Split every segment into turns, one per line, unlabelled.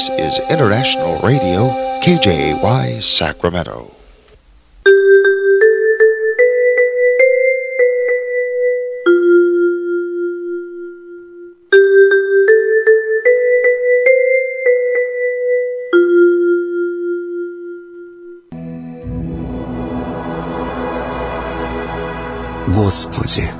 This is International Radio, KJY Sacramento.
Господи,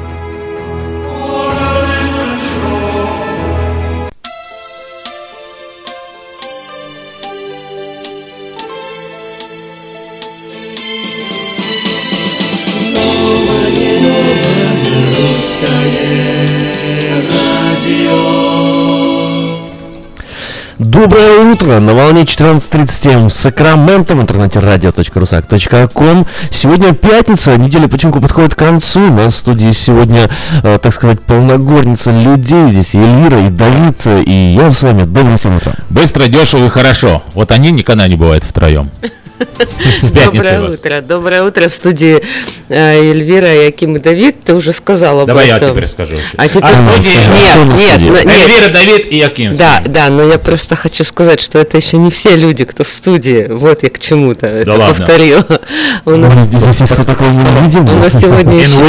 Доброе утро! На волне 14.37 в Сакраменто в интернете radio.rusak.com Сегодня пятница, неделя потихоньку подходит к концу. У нас в студии сегодня, э, так сказать, полногорница людей. Здесь и Эльвира, и Давид, и я с вами. Доброе утро.
Быстро, дешево и хорошо. Вот они никогда не бывают втроем.
Доброе утро. Доброе утро в студии э, Эльвира Яким и Давид. Ты уже сказала
Давай я теперь скажу.
А теперь а студии
нет, нет, нет. Эльвира, Давид и Яким.
Да, да, но я просто хочу сказать, что это еще не все люди, кто в студии. Вот я к чему-то это повторила.
У нас здесь есть кто-то
У нас сегодня еще,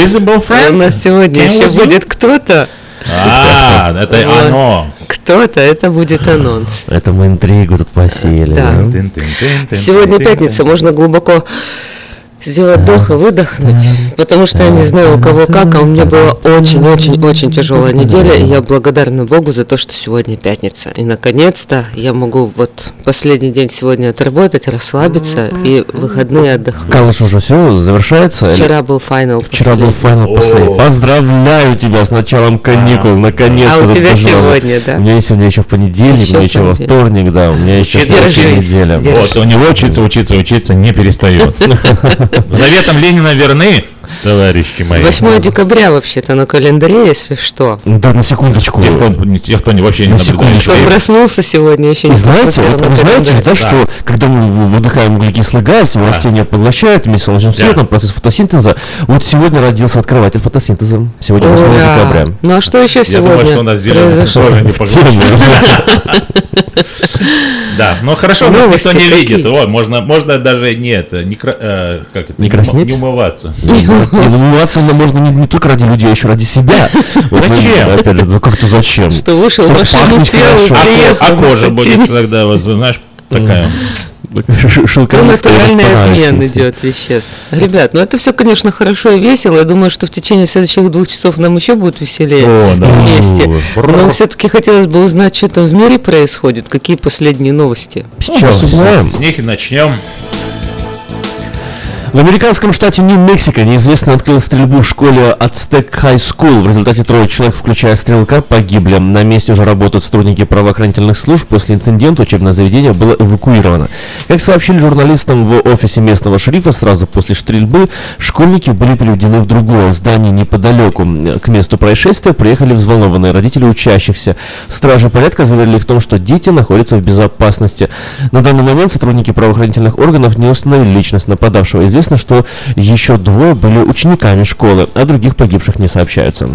у нас сегодня еще будет кто-то,
а, это анонс.
Кто-то, это будет анонс.
Это мы интригу тут посеяли.
Сегодня пятница, можно глубоко сделать вдох и выдохнуть, потому что я не знаю у кого как, а у меня была очень-очень-очень тяжелая неделя, и я благодарна Богу за то, что сегодня пятница. И наконец-то я могу вот последний день сегодня отработать, расслабиться и выходные отдохнуть.
Калыш уже все завершается?
Вчера был финал
Вчера был финал последний. Поздравляю тебя с началом каникул, наконец-то.
А у тебя сегодня, да?
У меня сегодня еще в понедельник, еще у меня еще во вторник, да, у меня еще
следующая неделя. Вот, у него учиться, учиться, учиться не перестает. Заветом Ленина верны, товарищи мои.
8 декабря вообще-то на календаре, если что.
Да, на секундочку.
Те, кто, те, кто вообще не наблюдает.
Кто проснулся сегодня, еще не
Знаете, вот, вы знаете, да, да, что когда мы выдыхаем углекислый газ, его да. растения поглощают вместе с солнечным светом, да. процесс фотосинтеза. Вот сегодня родился открыватель фотосинтеза. Сегодня 8 Ура. декабря.
Ну а что еще сегодня? Я думаю,
что у нас зеленый тоже не поглощает. Да, но хорошо, нас никто не видит. О, можно, можно даже не это, не, э, как это,
Не краснеть?
не умываться.
Не, умываться можно не, только ради людей, а еще ради себя.
Зачем?
Опять же, как-то зачем?
Что вышел машину,
пахнуть
сел,
хорошо.
А, а кожа
на
будет
ботинке.
тогда, вот, знаешь, такая.
Ш-
Ну, натуральный обмен идет веществ. Ребят, ну это все, конечно, хорошо и весело. Я думаю, что в течение следующих двух часов нам еще будет веселее
О, да.
вместе. Но все-таки хотелось бы узнать, что там в мире происходит, какие последние новости.
Сейчас узнаем.
С них и начнем.
В американском штате Нью-Мексико неизвестный открыл стрельбу в школе Aztec High School. В результате трое человек, включая стрелка, погибли. На месте уже работают сотрудники правоохранительных служб. После инцидента учебное заведение было эвакуировано. Как сообщили журналистам в офисе местного шерифа, сразу после стрельбы школьники были переведены в другое здание неподалеку. К месту происшествия приехали взволнованные родители учащихся. Стражи порядка заверили их в том, что дети находятся в безопасности. На данный момент сотрудники правоохранительных органов не установили личность нападавшего. Известно, что еще двое были учениками школы, а других погибших не сообщаются.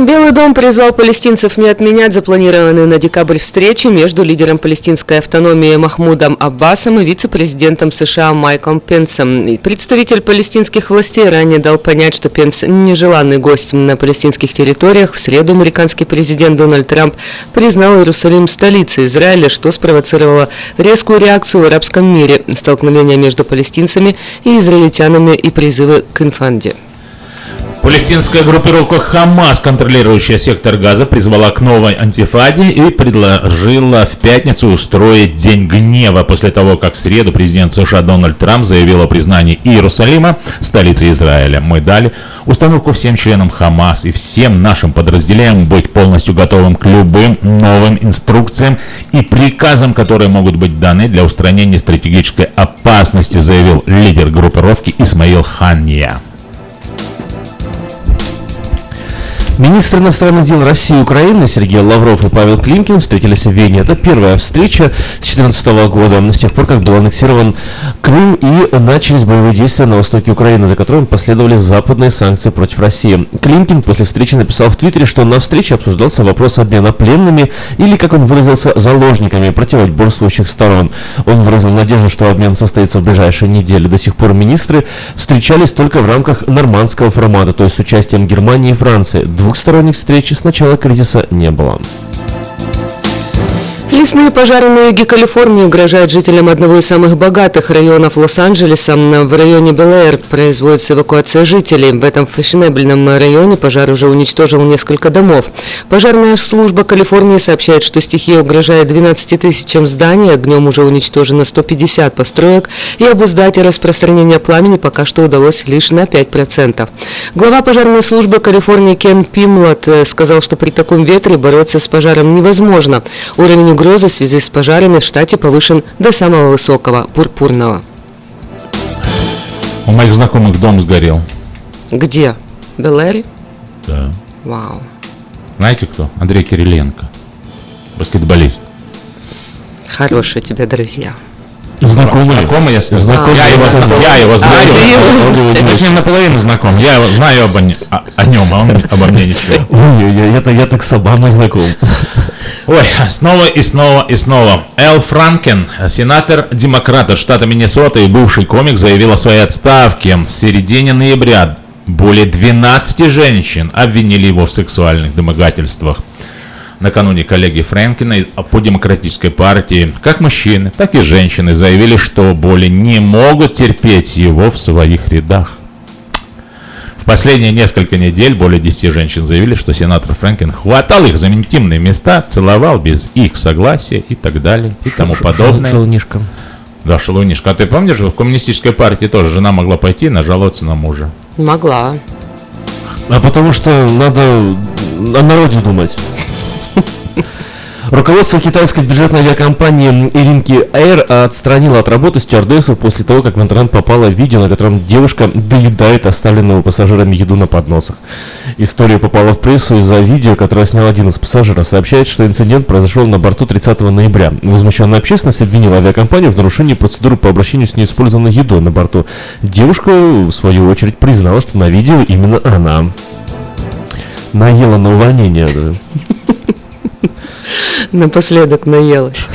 Белый дом призвал палестинцев не отменять запланированные на декабрь встречи между лидером палестинской автономии Махмудом Аббасом и вице-президентом США Майклом Пенсом. Представитель палестинских властей ранее дал понять, что Пенс нежеланный гость на палестинских территориях. В среду американский президент Дональд Трамп признал Иерусалим столицей Израиля, что спровоцировало резкую реакцию в арабском мире, столкновения между палестинцами и израильтянами и призывы к инфанде.
Палестинская группировка Хамас, контролирующая сектор Газа, призвала к новой антифаде и предложила в пятницу устроить День гнева после того, как в среду президент США Дональд Трамп заявил о признании Иерусалима столицей Израиля. Мы дали установку всем членам Хамас и всем нашим подразделениям быть полностью готовым к любым новым инструкциям и приказам, которые могут быть даны для устранения стратегической опасности, заявил лидер группировки Исмаил Ханья.
Министры иностранных дел России и Украины Сергей Лавров и Павел Климкин встретились в Вене. Это первая встреча с 2014 года, с тех пор, как был аннексирован Крым и начались боевые действия на востоке Украины, за которым последовали западные санкции против России. Климкин после встречи написал в Твиттере, что на встрече обсуждался вопрос обмена пленными или, как он выразился, заложниками противоборствующих сторон. Он выразил надежду, что обмен состоится в ближайшие недели. До сих пор министры встречались только в рамках нормандского формата, то есть с участием Германии и Франции. Двухсторонних встреч с начала кризиса не было.
Лесные пожары на юге Калифорнии угрожают жителям одного из самых богатых районов Лос-Анджелеса. В районе Белэйр производится эвакуация жителей. В этом фешенебельном районе пожар уже уничтожил несколько домов. Пожарная служба Калифорнии сообщает, что стихия угрожает 12 тысячам зданий, огнем уже уничтожено 150 построек, и обуздать распространение пламени пока что удалось лишь на 5%. Глава пожарной службы Калифорнии Кен Пимлот э, сказал, что при таком ветре бороться с пожаром невозможно. Уровень угрозы в связи с пожарами в штате повышен до самого высокого, пурпурного.
У моих знакомых дом сгорел.
Где? Белэри?
Да.
Вау.
Знаете кто? Андрей Кириленко. Баскетболист.
Хорошие тебе друзья.
Знакомые.
Знакомый, я, с-
Знакомый.
я его, зна- я его знаю.
ты его
Я с ним наполовину знаком. Я его знаю обо о, о нем, а он обо мне ничего.
Ой, я, я, я так с Обамой знаком.
Ой, снова и снова и снова. Эл Франкен, сенатор демократа штата Миннесота и бывший комик, заявил о своей отставке в середине ноября. Более 12 женщин обвинили его в сексуальных домогательствах. Накануне коллеги Фрэнкина по демократической партии, как мужчины, так и женщины, заявили, что более не могут терпеть его в своих рядах. В последние несколько недель более 10 женщин заявили, что сенатор Фрэнкин хватал их за интимные места, целовал без их согласия и так далее и тому подобное.
Шалунишка.
Да, шалунишка. А ты помнишь, в коммунистической партии тоже жена могла пойти и нажаловаться на мужа?
Могла.
А потому что надо о народе думать. Руководство китайской бюджетной авиакомпании Иринки Air отстранило от работы стюардессу после того, как в интернет попало видео, на котором девушка доедает оставленную пассажирами еду на подносах. История попала в прессу из-за видео, которое снял один из пассажиров. Сообщает, что инцидент произошел на борту 30 ноября. Возмущенная общественность обвинила авиакомпанию в нарушении процедуры по обращению с неиспользованной едой на борту. Девушка, в свою очередь, признала, что на видео именно она наела на увольнение.
Напоследок наелась.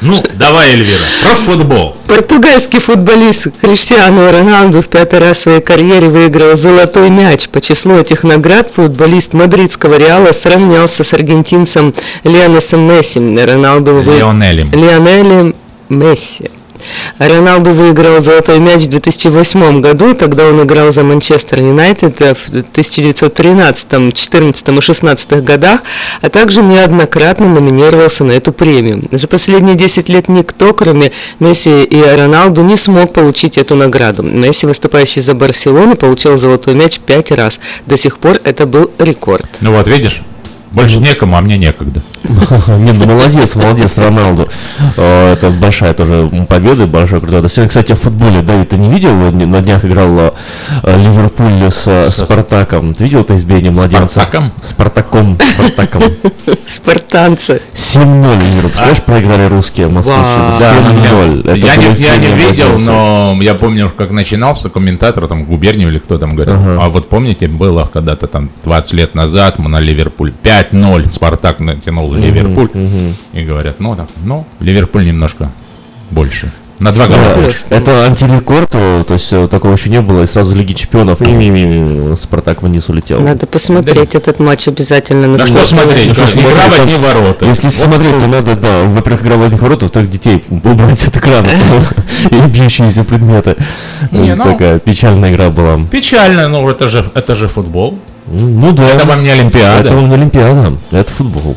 Ну, давай, Эльвира, про футбол.
Португальский футболист Криштиану Роналду в пятый раз в своей карьере выиграл золотой мяч. По числу этих наград футболист мадридского Реала сравнялся с аргентинцем Леонесом Месси. Роналду вы...
Лионелем.
Лионелем Месси. Роналду выиграл золотой мяч в 2008 году, тогда он играл за Манчестер Юнайтед в 1913, 14 и 16 годах, а также неоднократно номинировался на эту премию. За последние 10 лет никто, кроме Месси и Роналду, не смог получить эту награду. Месси, выступающий за Барселону, получил золотой мяч 5 раз. До сих пор это был рекорд.
Ну вот, видишь? Больше некому, а мне некогда.
Не, ну молодец, молодец, Роналду. Э, Это большая тоже победа, большой крутой достижение. Кстати, в футболе, Давид, ты не видел? На днях играл э, Ливерпуль с э,
Со-
Спартаком. Ты видел это избиение младенца?
Спартаком?
Спартаком, Спартаком.
Спартанцы.
7-0 Ливерпуль. Представляешь, проиграли русские москвичи.
Да, ну,
7-0. Это
я, не, видел, но я помню, как начинался комментатор, там, Губерниев или кто там говорил. А вот помните, было когда-то там 20 лет назад мы на Ливерпуль 5-0, Спартак натянул Ливерпуль. И говорят, ну, так, ну, Ливерпуль немножко больше. На два года
Да,
больше.
это антирекорд, э, то есть э, такого еще не было, и сразу Лиги Чемпионов, и ми-ми-ми, Спартак вниз улетел.
Надо посмотреть этот матч обязательно на
Да что смотреть, ни
смотри,
игра в одни ворота.
Если
Вот
смотреть,
что-
то надо, да, во-первых, игра в одних воротах, во-вторых, детей убрать от экрана и бьющиеся предметы.
Не, ну-
Такая печальная игра была.
Печально, но это же, это же футбол.
Ну да.
Это вам не Олимпиада.
Это вам не Олимпиада, это футбол.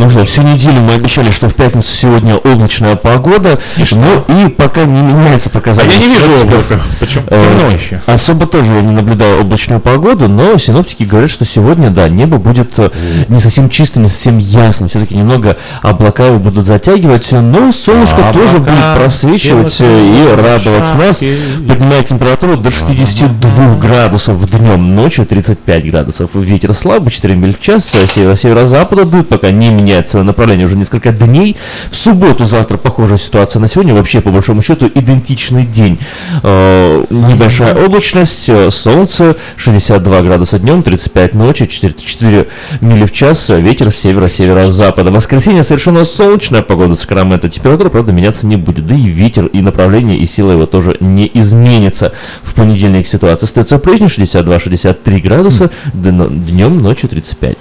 Ну что, всю неделю мы обещали, что в пятницу сегодня облачная погода, ну и пока не меняется
А
показатель.
я не вижу облака. Почему?
Э,
еще.
Особо тоже я не наблюдаю облачную погоду, но синоптики говорят, что сегодня, да, небо будет э, не совсем чистым, не совсем ясным. Все-таки немного облака его будут затягивать, но солнышко
Облака
тоже будет просвечивать э, и радовать нас.
шапки.
Поднимает температуру до 62 градусов днем, ночью 35 градусов. Ветер слабый, 4 миль в час, северо-северо-запада дует, пока не меняет свое направление уже несколько дней. В субботу завтра похожая ситуация на сегодня, вообще по большому счету идентичный день. Э, Небольшая облачность, э, солнце, 62 градуса днем, 35 ночью, 4, 4 мили в час, э, ветер с севера-северо-запада. Воскресенье совершенно солнечная погода Сакраменто, температура, правда, меняться не будет. Да и ветер, и направление, и сила его тоже не изменится. В понедельник ситуация остается прежней, 62-63 градуса, днем, ночью 35.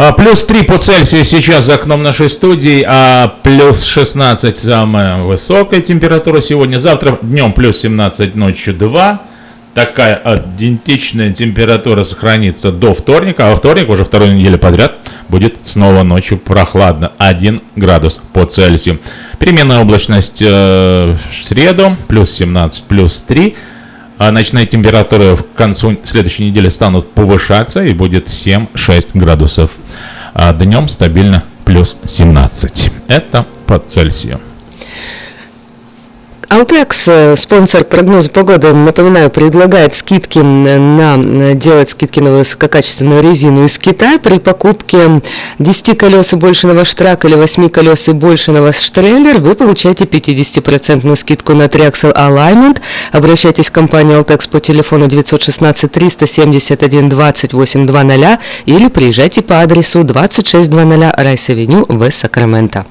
А, плюс 3 по Цельсию сейчас за окном нашей студии, а плюс 16 самая высокая температура сегодня. Завтра днем плюс 17, ночью 2. Такая идентичная температура сохранится до вторника, а во вторник уже вторую неделю подряд будет снова ночью прохладно. 1 градус по Цельсию. Переменная облачность э, в среду, плюс 17, плюс 3. А ночные температуры в концу следующей недели станут повышаться и будет 7-6 градусов. А днем стабильно плюс 17. Это по Цельсию.
Алтекс, э, спонсор прогноза погоды, напоминаю, предлагает скидки на делать скидки на высококачественную резину из Китая при покупке 10 колес и больше на ваш truck или 8 колес и больше на ваш трейлер. Вы получаете 50% скидку на Triaxle Alignment. Обращайтесь в компанию Алтекс по телефону 916 371 2800 или приезжайте по адресу 2600 Rice Avenue в Сакраменто.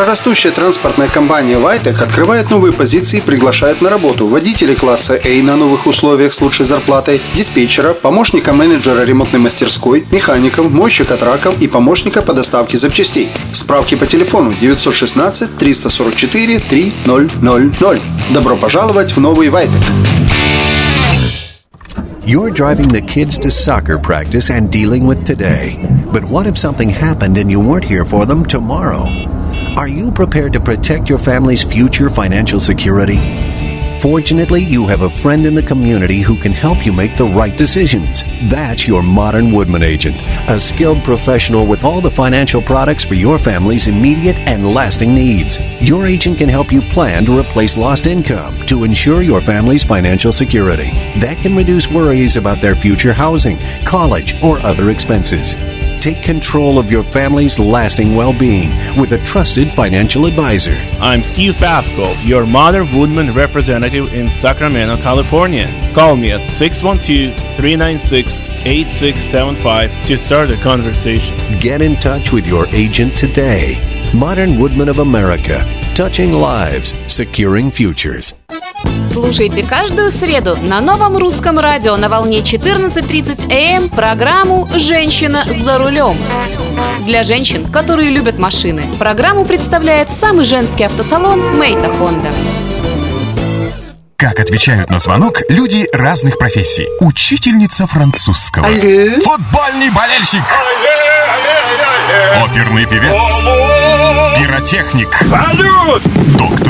Быстрорастущая транспортная компания «Вайтек» открывает новые позиции и приглашает на работу водителей класса A на новых условиях с лучшей зарплатой, диспетчера, помощника менеджера ремонтной мастерской, механиков, мойщика траков и помощника по доставке запчастей. Справки по телефону 916 344 3000. Добро пожаловать в новый «Вайтек».
You're driving the kids to soccer practice and dealing with today. But what if something happened and you weren't here for them tomorrow? Are you prepared to protect your family's future financial security? Fortunately, you have a friend in the community who can help you make the right decisions. That's your modern Woodman agent, a skilled professional with all the financial products for your family's immediate and lasting needs. Your agent can help you plan to replace lost income to ensure your family's financial security. That can reduce worries about their future housing, college, or other expenses. Take control of your family's lasting well being with a trusted financial advisor.
I'm Steve Babko, your Modern Woodman representative in Sacramento, California. Call me at 612 396 8675 to start a conversation.
Get in touch with your agent today. Modern Woodman of America, touching lives, securing futures.
Слушайте каждую среду на новом русском радио на волне 14.30 АМ программу «Женщина за рулем». Для женщин, которые любят машины, программу представляет самый женский автосалон «Мейта Хонда».
Как отвечают на звонок люди разных профессий. Учительница французского.
Алле.
Футбольный болельщик. Оперный певец. Пиротехник.
Салют!
Доктор.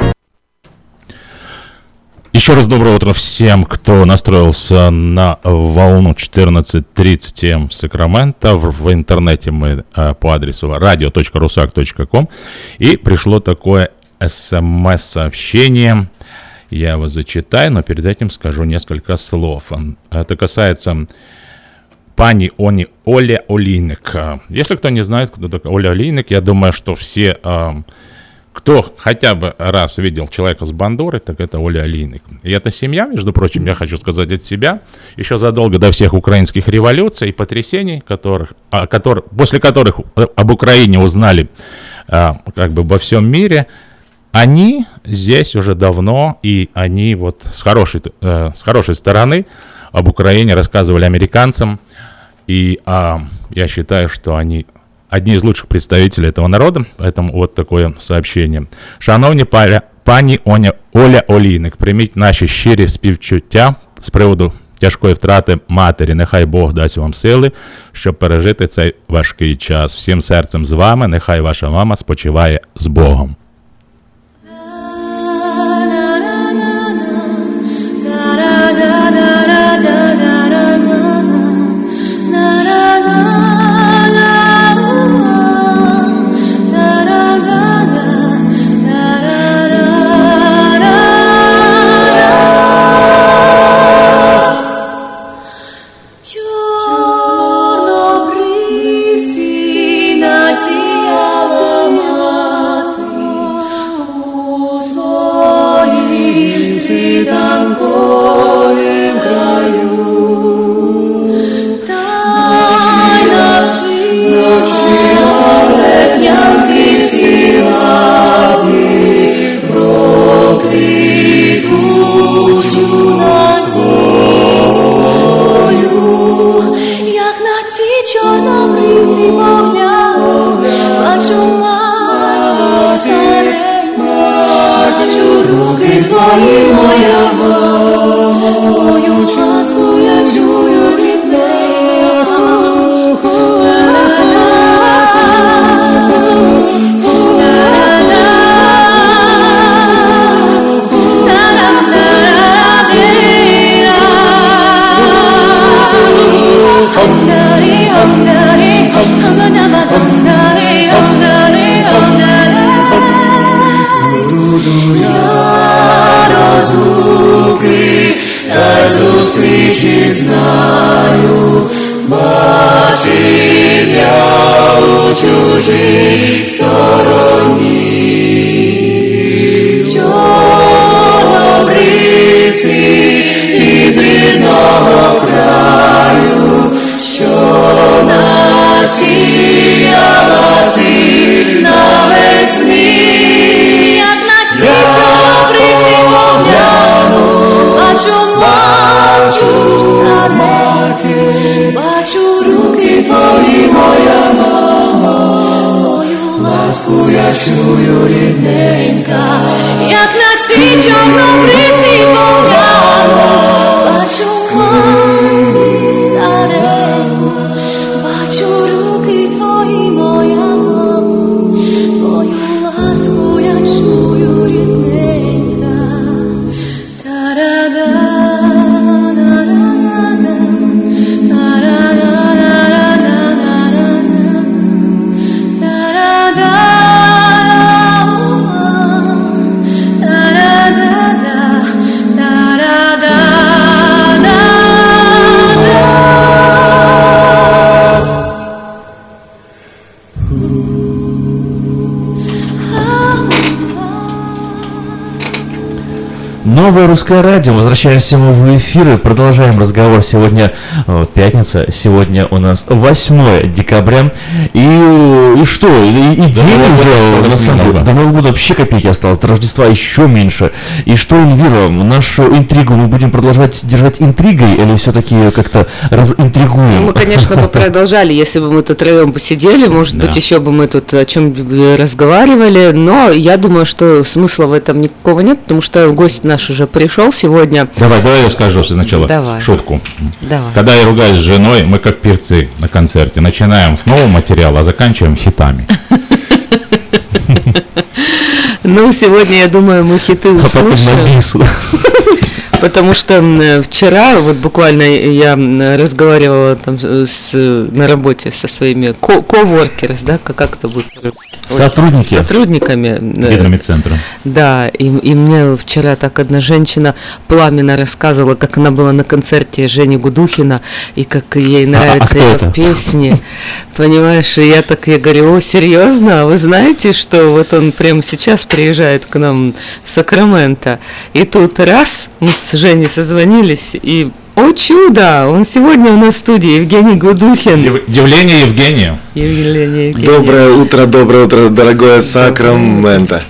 Еще раз доброе утро всем, кто настроился на волну 14.30 М Сакрамента. В, в интернете мы э, по адресу radio.rusak.com. И пришло такое смс-сообщение. Я его зачитаю, но перед этим скажу несколько слов. Это касается пани Они Оля Олейник. Если кто не знает, кто такая Оля Олейник, я думаю, что все... э, кто хотя бы раз видел человека с бандурой, так это Оля Алиник. И эта семья, между прочим, я хочу сказать от себя, еще задолго до всех украинских революций и потрясений, которых, а, который, после которых об Украине узнали а, как бы во всем мире, они здесь уже давно, и они вот с хорошей, э, с хорошей стороны об Украине рассказывали американцам, и а, я считаю, что они одни из лучших представителей этого народа, поэтому вот такое сообщение. Шановні пані Оня, Оля Олійник, прийміть наші щирі співчуття з приводу тяжкої втрати матері. Нехай Бог дасть вам сили, щоб пережити цей важкий час. Всім серцем з вами, нехай ваша мама спочиває з Богом.
Чорнобривці насіяла мати, слыши, знаю, бачив я у чужій стороні. Чорнобривці із рідного краю, що насіяла ти на весні Як на ці чорнобривці погляну, бачу маю, мачу стане, бачу руки твої, моя мама, твою ласку я чую рідненька, як на ці чорнобриці погляну, бачу мати стареньку, бачу
Новое русское радио. Возвращаемся мы в эфир и продолжаем разговор. Сегодня э, пятница, сегодня у нас 8 декабря. И, и что? И, и день
года
уже, на самом деле, до Нового года вообще копейки осталось, до Рождества еще меньше. И что, Эльвира, нашу интригу мы будем продолжать держать интригой или все-таки как-то разинтригуем?
Мы, конечно, бы продолжали, если бы мы тут троем посидели, может
Да.
быть, еще бы мы тут о чем разговаривали, но я думаю, что смысла в этом никакого нет, потому что гость наш уже пришел сегодня.
Давай, давай я скажу сначала
Давай.
шутку.
Давай.
Когда я ругаюсь с женой, мы как певцы на концерте. Начинаем с нового материала, а заканчиваем хитами.
Ну, сегодня, я думаю, мы хиты
А
услышим. Потому что вчера, вот буквально я разговаривала там с, на работе со своими ко- коворкерс, да, как, как это будет?
Сотрудники.
Сотрудниками. э,
центром.
Да, и, и мне вчера так одна женщина пламенно рассказывала, как она была на концерте Жени Гудухина, и как ей нравятся
кто
ее
это?
песни. Понимаешь, и я так я говорю, о, серьезно? А вы знаете, что вот он прямо сейчас приезжает к нам в Сакраменто? И тут раз, мы с Женей созвонились, и о чудо! Он сегодня у нас в студии, Евгений Гудухин.
Яв- Явление Евгения.
Евгений, Евгений.
Доброе утро, доброе утро, дорогое Сакраменто.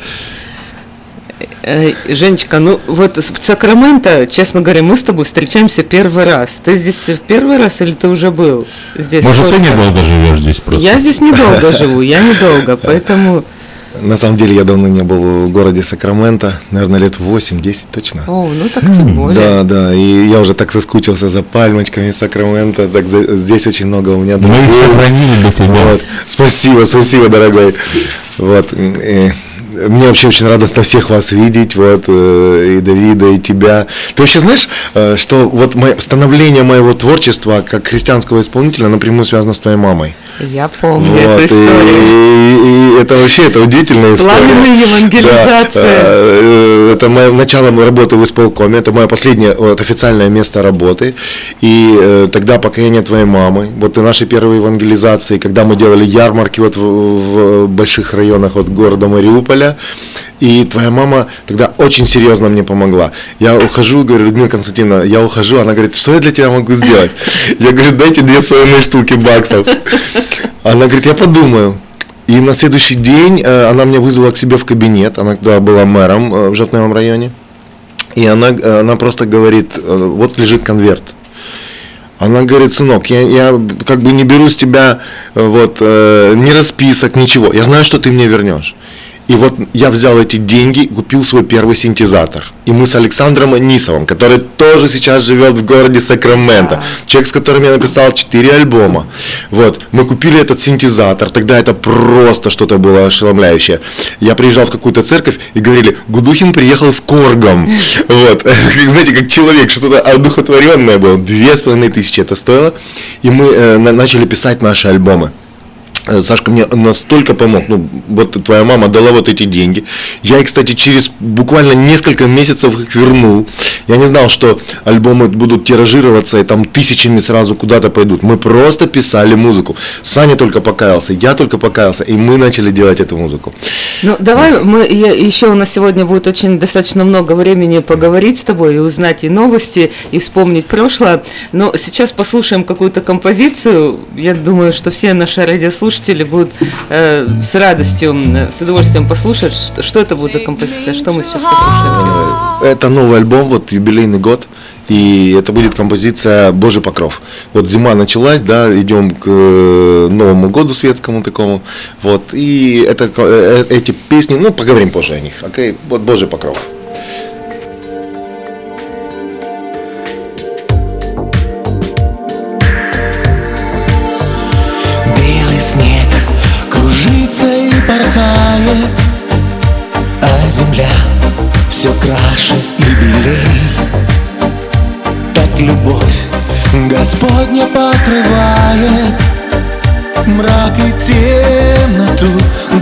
Э, Женечка, ну вот в Сакраменто, честно говоря, мы с тобой встречаемся первый раз. Ты здесь в первый раз или ты уже был здесь?
Может, ты
сколько?
недолго живешь здесь просто?
Я здесь недолго живу, я недолго, поэтому...
На самом деле я давно не был в городе Сакраменто, наверное, лет 8-10 точно.
О, ну так тем более.
Да, да, и я уже так соскучился за пальмочками Сакраменто, так за- здесь очень много у меня
Мы их
друзей.
сохранили для тебя.
Вот. Спасибо, спасибо, дорогой. Вот. И мне вообще очень радостно всех вас видеть, вот, э, и Давида, и тебя. Ты вообще знаешь, э, что вот мое, становление моего творчества как христианского исполнителя напрямую связано с твоей мамой?
Я помню
Вот,
эту
и,
историю.
и- и это вообще это удивительная история.
Пламенная евангелизация.
Да, э, это мое начало моей работы в исполкоме, это мое последнее вот, официальное место работы. И э, тогда покаяние твоей мамы, вот и наши первые евангелизации, когда мы делали ярмарки вот в, в больших районах вот города Мариуполя. И твоя мама тогда очень серьезно мне помогла. Я ухожу, говорю, Людмила Константиновна, я ухожу, она говорит, что я для тебя могу сделать? Я говорю, дайте две с половиной штуки баксов. Она говорит, я подумаю. И на следующий день э, она меня вызвала к себе в кабинет, она тогда была мэром э, в Жатневом районе. И она, э, она просто говорит, вот лежит конверт. Она говорит, сынок, я, я как бы не беру с тебя вот э, ни расписок, ничего. Я знаю, что ты мне вернешь. И вот я взял эти деньги, купил свой первый синтезатор. И мы с Александром Анисовым, который тоже сейчас живет в городе Сакраменто, человек, с которым я написал 4 альбома. Вот, мы купили этот синтезатор, тогда это просто что-то было ошеломляющее. Я приезжал в какую-то церковь и говорили, Гудухин приехал с коргом. Вот, знаете, как человек, что-то одухотворенное было. Две с половиной тысячи это стоило. И мы э, на- начали писать наши альбомы. Э, Сашка мне настолько помог. Ну, вот твоя мама дала вот эти деньги. Я их, кстати, через буквально несколько месяцев их вернул. Я не знал, что альбомы будут тиражироваться и там тысячами сразу куда-то пойдут. Мы просто писали музыку. Саня только покаялся, я только покаялся, и мы начали делать эту музыку.
Ну, давай мы я- еще у нас сегодня будет очень достаточно много времени поговорить с тобой и узнать и новости, и вспомнить прошлое. Но сейчас послушаем какую-то композицию. Я думаю, что все наши радиослушатели будут э, с радостью, с удовольствием послушать, что, что это будет за композиция, что мы сейчас послушаем.
Это новый альбом, вот юбилейный год. И это будет композиция «Божий покров». Вот зима началась, да, идем к э, Новому году светскому такому. Вот, и это, э, э, эти песни, ну, поговорим позже о них. Окей, вот «Божий покров».
Порхает А земля все краше и белей Так любовь Господня покрывает Мрак и темноту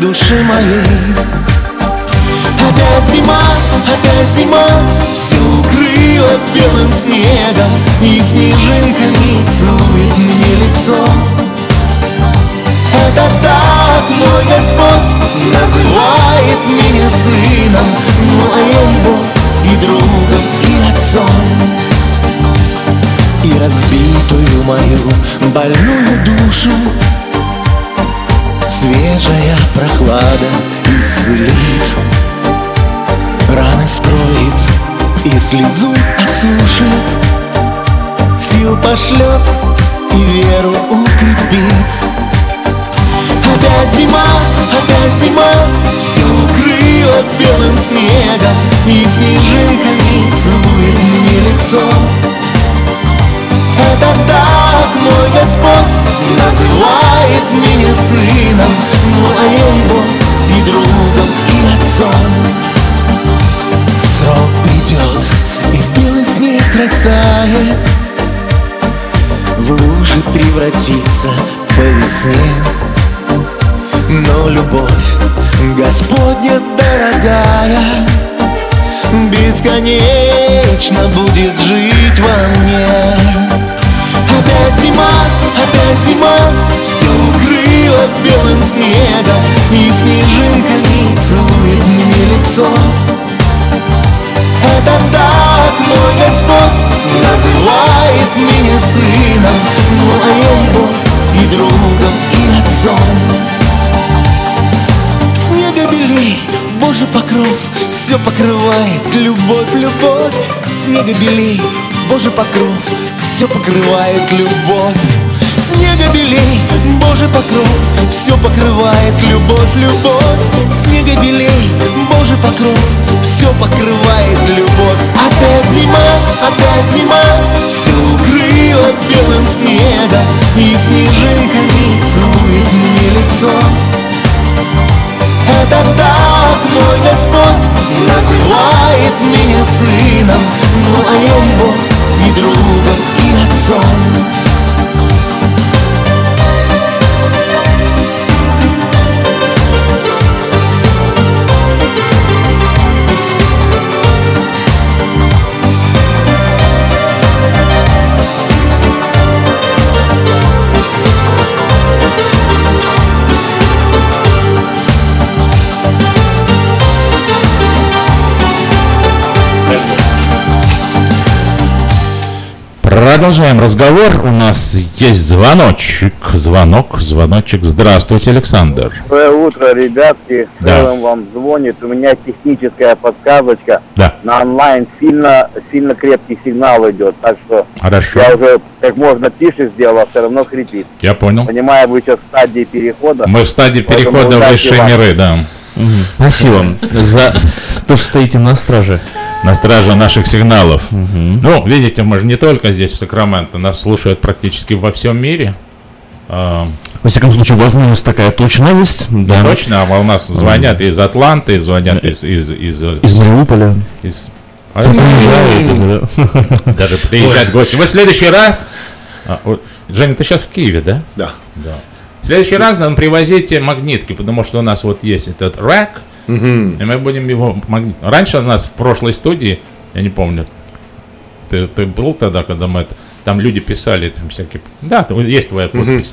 души моей. Опять зима, опять зима Все укрыла белым снегом И снежинками целует мне лицо это так мой Господь называет меня сыном, ну а и другом, и отцом. И разбитую мою больную душу свежая прохлада исцелит, раны скроет и слезу осушит, сил пошлет и веру укрепит. Опять зима, опять зима. Все укрыла белым снегом И снежинками целует мне лицо. Это так мой Господь Называет меня сыном Ну а я его и другом, и отцом. Срок придет, и белый снег растает. В лужи превратится по весне но любовь Господня дорогая Бесконечно будет жить во мне. Опять зима, опять зима Все укрыла белым снегом И снежинками целует мне лицо. Это так мой Господь Называет меня сыном а я его и другом, и отцом белей, Божий покров Все покрывает. Любовь, любовь Снега белей, Божий покров Все покрывает любовь. Снега белей, Божий покров Все покрывает любовь, любовь. Снега белей, Божий покров Все покрывает любовь. Опять зима, опять зима. Все укрыла белым снегом. И снежинками целует мне лицо это так мой Господь называет меня сыном, ну а я его и другом, и отцом.
Продолжаем разговор. У нас есть звоночек. Звонок, звоночек. Здравствуйте, Александр.
Доброе утро, ребятки.
Да.
Целым вам звонит. У меня техническая подсказочка.
Да.
На онлайн сильно, сильно крепкий сигнал идет. Так что
Хорошо.
я уже как можно тише сделал, а все равно хрипит.
Я понял.
Понимаю, вы сейчас в стадии перехода.
Мы в стадии перехода в высшие
вам.
миры, да.
Спасибо за то, что стоите на страже.
На страже наших сигналов. Ну, видите, мы же не только здесь, в Сакраменто. Нас слушают практически во всем мире. А,
Во всяком случае, возможность такая точно есть. Да.
Точно, а у нас звонят из Атланты, звонят из... Из, из,
Из Мариуполя.
из-
Приезжают, да.
Даже приезжают гости. Вы в следующий раз... А, Женя, ты сейчас в Киеве, да?
Да.
Да. В следующий раз нам привозите магнитки, потому что у нас вот есть этот рэк,
Мгм.
и мы будем его магнит. Раньше у нас в прошлой студии, я не помню, ты, ты был тогда, когда мы это, там люди писали там всякие. Да, там есть твоя подпись.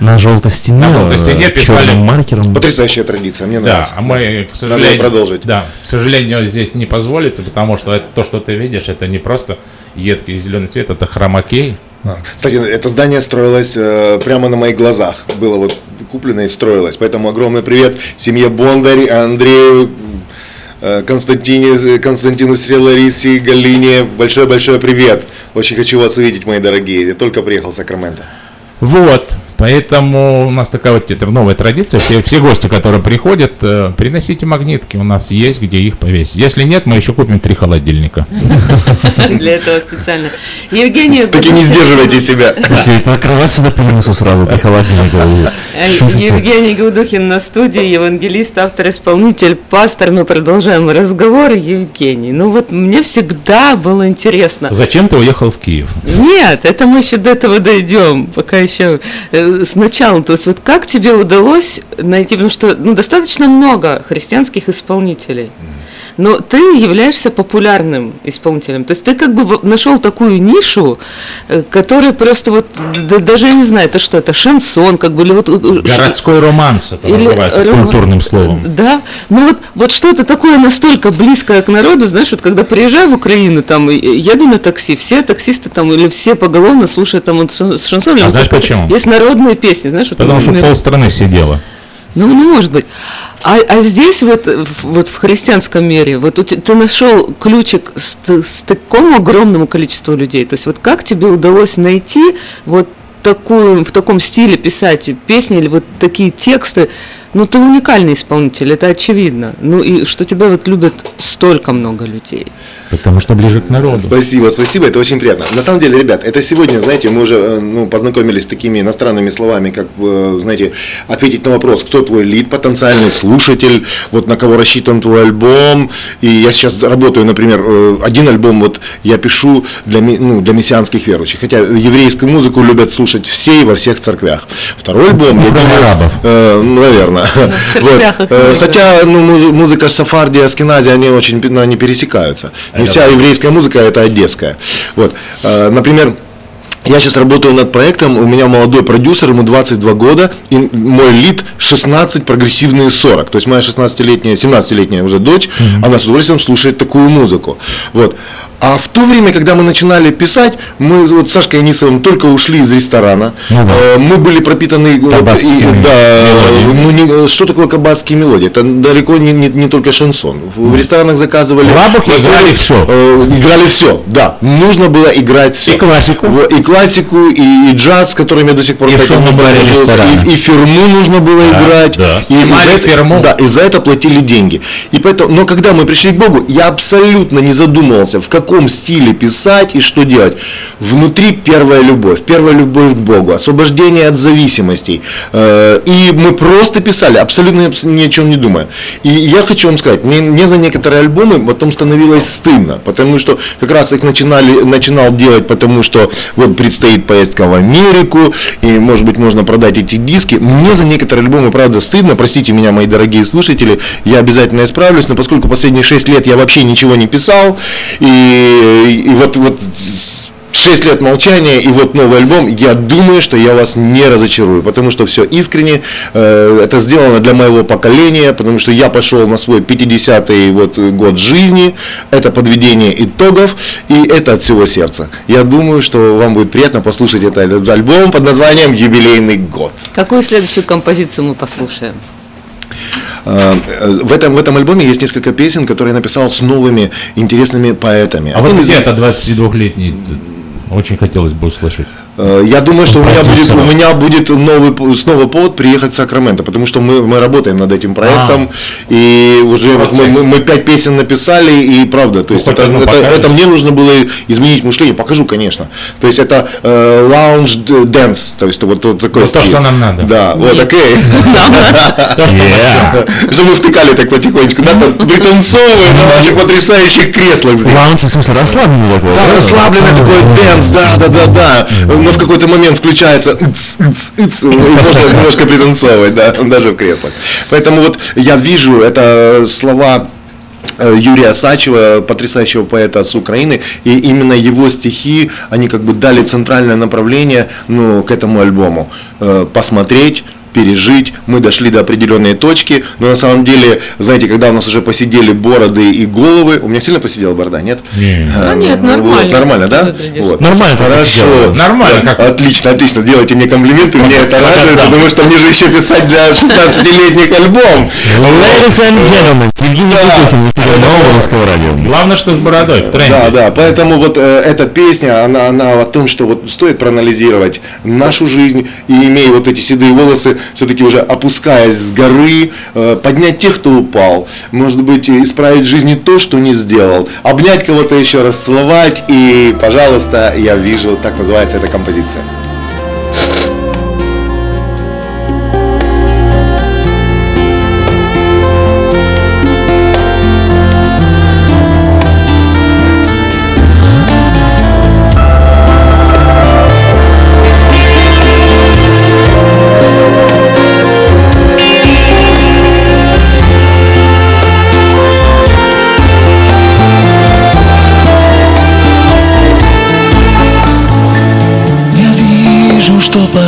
На желтой стене.
На желтой стене
э,
писали.
маркером.
Потрясающая традиция, мне
Да,
нравится.
а мы, к
Надо
сожалению,
её продолжить.
Да, к сожалению, здесь не позволится, потому что это, то, что ты видишь, это не просто едкий зеленый цвет, это хромакей.
А, Кстати, это здание строилось э, прямо на моих глазах. Было вот куплено и строилось. Поэтому огромный привет семье Бондарь, Андрею, Константине, Константину Стреларисе, Галине. Большой-большой привет. Очень хочу вас увидеть, мои дорогие. Я только приехал в Сакраменто.
Вот, поэтому у нас такая вот теперь новая традиция. Все, все гости, которые приходят, э, приносите магнитки. У нас есть где их повесить. Если нет, мы еще купим три холодильника.
Для этого специально. Евгений
Так и не сдерживайте себя.
Это открывается на принесу сразу при холодильнике.
Э, Евгений Гудухин на студии, евангелист, автор, исполнитель, пастор. Мы продолжаем разговор. Евгений, ну вот мне всегда было интересно.
Зачем ты уехал в Киев?
Нет, это мы еще до этого дойдем, пока еще э, сначала. То есть вот как тебе удалось найти, потому что ну, достаточно много христианских исполнителей, но ты являешься популярным исполнителем. То есть ты как бы нашел такую нишу, э, которая просто вот, д- даже я не знаю, это что, это шансон, как бы, или вот... э, ш-
Городской романс это
Или
называется
роман-
культурным словом.
да, ну вот, вот что-то такое настолько близкое к народу, знаешь, вот когда приезжаю в Украину, там, еду на такси, все таксисты там, или все поголовно слушают там вот шан- с шансоном.
А знаешь почему?
Есть народные песни, знаешь, вот
Потому что
например,
полстраны сидела.
ну, ну, может быть. А, а здесь вот, вот в христианском мире, вот ты нашел ключик с, с такому огромному количеству людей. То есть вот как тебе удалось найти вот такую, в таком стиле писать песни или вот такие тексты? Ну, ты уникальный исполнитель, это очевидно. Ну, и что тебя вот любят столько много людей.
Потому что ближе к народу.
Спасибо, спасибо, это очень приятно. На самом деле, ребят, это сегодня, знаете, мы уже э, ну, познакомились с такими иностранными словами, как, э, знаете, ответить на вопрос, кто твой лид, потенциальный слушатель, вот на кого рассчитан твой альбом. И я сейчас работаю, например, э, один альбом вот я пишу для, ми- ну, для мессианских верующих, хотя еврейскую музыку любят слушать все и во всех церквях. Второй альбом, я
Кроме
делаю,
арабов.
э, ну, наверное. Вот. Э. Хотя ну, муз- музыка Сафарди и Аскенази, они очень ну, они пересекаются. Не
Это
вся еврейская музыка это одесская. Вот. Э, Например, я сейчас работаю над проектом, у меня молодой продюсер, ему 22 года, и мой лид 16, прогрессивные 40. То есть моя 16-летняя, 17-летняя уже дочь, она с удовольствием слушает такую музыку. Вот. А в то время, когда мы начинали писать, мы вот с Сашкой Анисовым только ушли из ресторана.
Ну да.
Э, Мы были пропитаны... вот,
Кабацкими
и- да,
мелодиями.
ну, не- что такое кабацкие мелодии? Это далеко не, не, не только шансон. В, в ресторанах заказывали... Во-первых,
играли всё.
э, играли все, да. Нужно было играть все.
И классику.
И классику, и, и джаз, с которым я до сих пор
И
и, и фирму нужно было
Да,
играть.
да.
И
Снимали
за это-
фирму.
Да, и за это платили деньги. И поэтому, но когда мы пришли к Богу, я абсолютно не задумывался, в каком стиле писать и что делать. Внутри первая любовь, первая любовь к Богу, освобождение от зависимостей. Э, И мы просто писали, абсолютно ни о чем не думая. И я хочу вам сказать, мне, мне за некоторые альбомы потом становилось стыдно, потому что как раз их начинали, начинал делать, потому что вот предстоит поездка в Америку, и может быть можно продать эти диски. Мне за некоторые альбомы, правда, стыдно, простите меня, мои дорогие слушатели, я обязательно исправлюсь, но поскольку последние 6 лет я вообще ничего не писал, и, и вот, вот с- 6 лет молчания и вот новый альбом, я думаю, что я вас не разочарую, потому что все искренне, э, это сделано для моего поколения, потому что я пошел на свой 50-й вот год жизни, это подведение итогов, и это от всего сердца. Я думаю, что вам будет приятно послушать этот альбом под названием «Юбилейный год».
Какую следующую композицию мы послушаем?
Э, В этом, в этом альбоме есть несколько песен, которые я написал с новыми интересными поэтами.
А вот
из
где
них-
это 22-летний? Очень хотелось бы услышать.
Э, Я думаю, что у меня, будет, у меня будет новый, снова повод приехать в Сакраменто, потому что мы, мы работаем над этим проектом, и уже вот мы, мы- мы пять песен написали, и правда, то
Ну,
есть
хоть
это, это,
покажешь?
это мне нужно было изменить мышление, покажу, конечно. То есть это э, lounge dance, то есть вот, вот такой
Вот то,
стиль.
что нам надо.
Да, вот
Нет.
окей. Чтобы мы втыкали так потихонечку, да, там пританцовывая на наших потрясающих креслах здесь.
Lounge, в смысле, расслабленный такой.
Да, расслабленный такой dance, да, да, да, да. Но в какой-то момент включается и можно немножко пританцовывать, да, даже в креслах. Поэтому вот я вижу, это слова э, Юрия Сачева, потрясающего поэта с Украины, и именно его стихи, они как бы дали центральное направление ну, к этому альбому. Э, Посмотреть, пережить, мы дошли до определенной точки, но на самом деле, знаете, когда у нас уже поседели бороды и головы, у меня сильно поседела борода, нет?
Да нет,
ну,
нормально.
вот, нормально, да? Вот.
Нормально
Хорошо.
Нормально, как-
Отлично, отлично. Делайте мне комплименты, мне это радует, потому что мне же еще писать для 16-летних альбом.
Ladies and gentlemen, Евгений Бутухин в эфире нового русского радио.
Главное, что с бородой в тренде.
Да, да, поэтому вот э, эта песня, она, она о том, что вот стоит проанализировать нашу жизнь и имея вот эти седые волосы, все-таки уже опускаясь с горы, э, поднять тех, кто упал, может быть, исправить в жизни то, что не сделал, обнять кого-то еще раз, целовать и, пожалуйста, я вижу, так называется эта композиция.
Вижу, что порой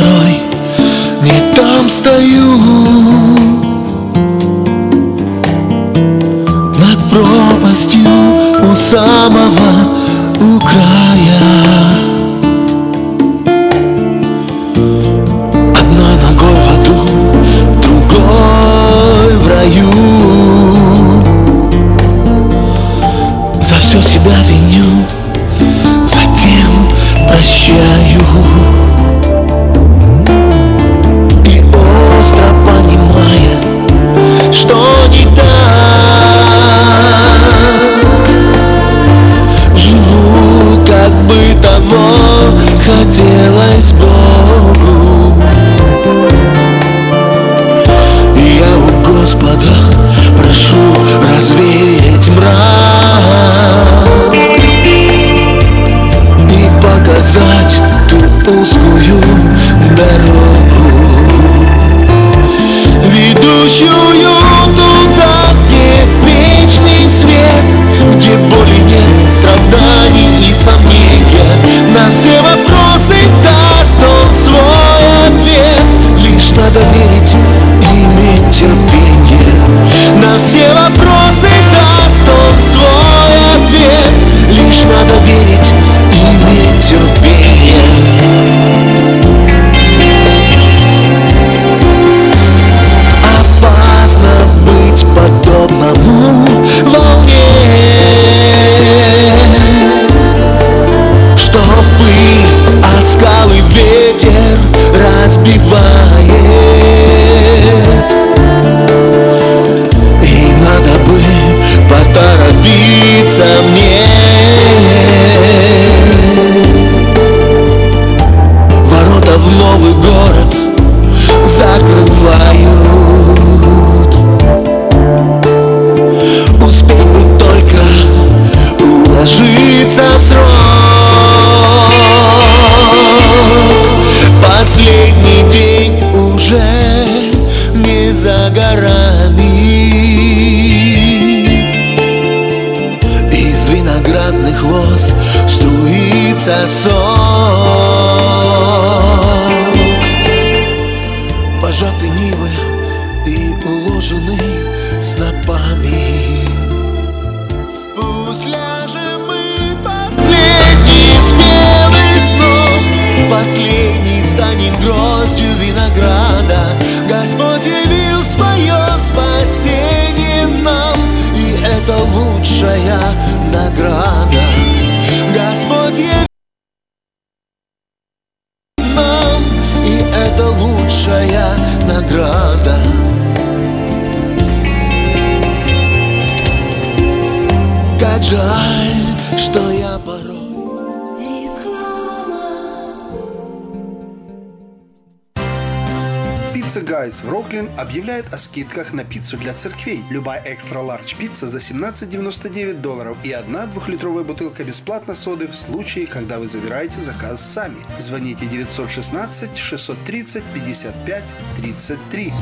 скидках на пиццу для церквей. Любая экстра ларч пицца за 17,99 долларов и одна двухлитровая бутылка бесплатно соды в случае, когда вы забираете заказ сами. Звоните 916 630 55 33.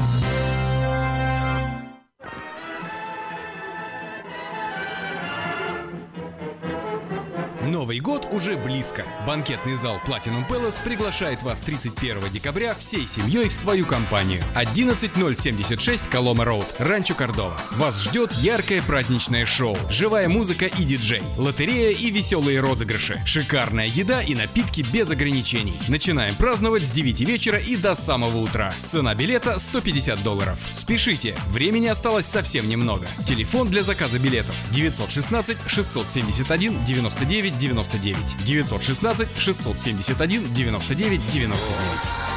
Банкетный зал Platinum Palace приглашает вас 31 декабря всей семьей в свою компанию. 11076 Колома Роуд, Ранчо Кордова. Вас ждет яркое праздничное шоу, живая музыка и диджей, лотерея и веселые розыгрыши, шикарная еда и напитки без ограничений. Начинаем праздновать с 9 вечера и до самого утра. Цена билета 150 долларов. Спешите, времени осталось совсем немного. Телефон для заказа билетов 916 671 99 99 916 671 99 99.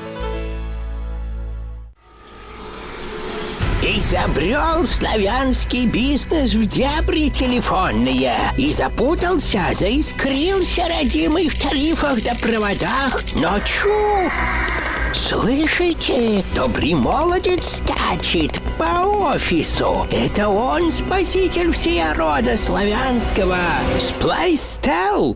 Изобрел славянский бизнес в дебри телефонные И запутался, заискрился родимый в тарифах да проводах Но чу! Слышите? Добрый молодец скачет по офису Это он спаситель всея рода славянского Сплайстел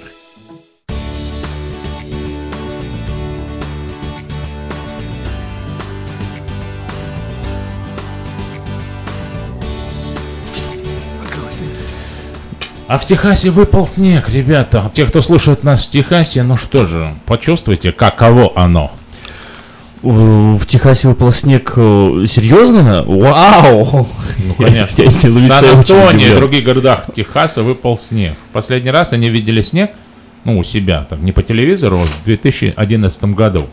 А в Техасе выпал снег, ребята. Те, кто слушает нас в Техасе, ну что же, почувствуйте, каково оно.
В Техасе выпал снег э, серьезно? Вау!
Ну, конечно. В Сан-Антонио и других городах Техаса выпал снег. Последний раз они видели снег, ну, у себя, так, не по телевизору, а в 2011 году.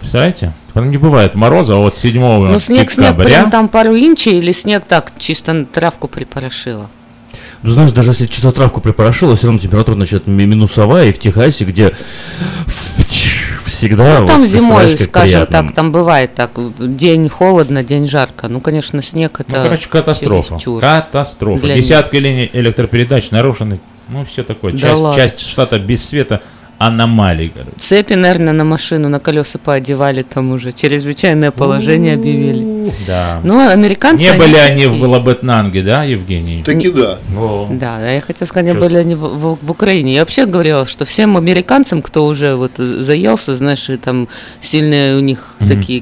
Представляете? Не бывает мороза, а вот 7
Ну, снег, снег, прям там пару инчей или снег так, чисто на травку припорошило?
Ну, знаешь, даже если чисто травку припорошило, все равно температура ми- минусовая, и в Техасе, где всегда...
Ну, там
вот,
зимой, скажем
приятно.
так, там бывает так, день холодно, день жарко. Ну, конечно, снег это...
Ну, короче, катастрофа.
чересчур.
Катастрофа.
Для
Десятки линий электропередач нарушены. Ну, все такое.
Да
часть,
ладно.
часть штата без света аномалий, короче.
Цепи, наверное, на машину, на колеса поодевали там уже. Чрезвычайное положение объявили.
Да.
Ну, а американцы...
Не были они в Лабетнанге, да, Евгений?
Таки да.
Во.
Да, да, я хотела сказать, не
Чё-
были они в, в- в Украине. Я вообще говорила, что всем американцам, кто уже вот заелся, знаешь, и там сильные у них
Мгм.
такие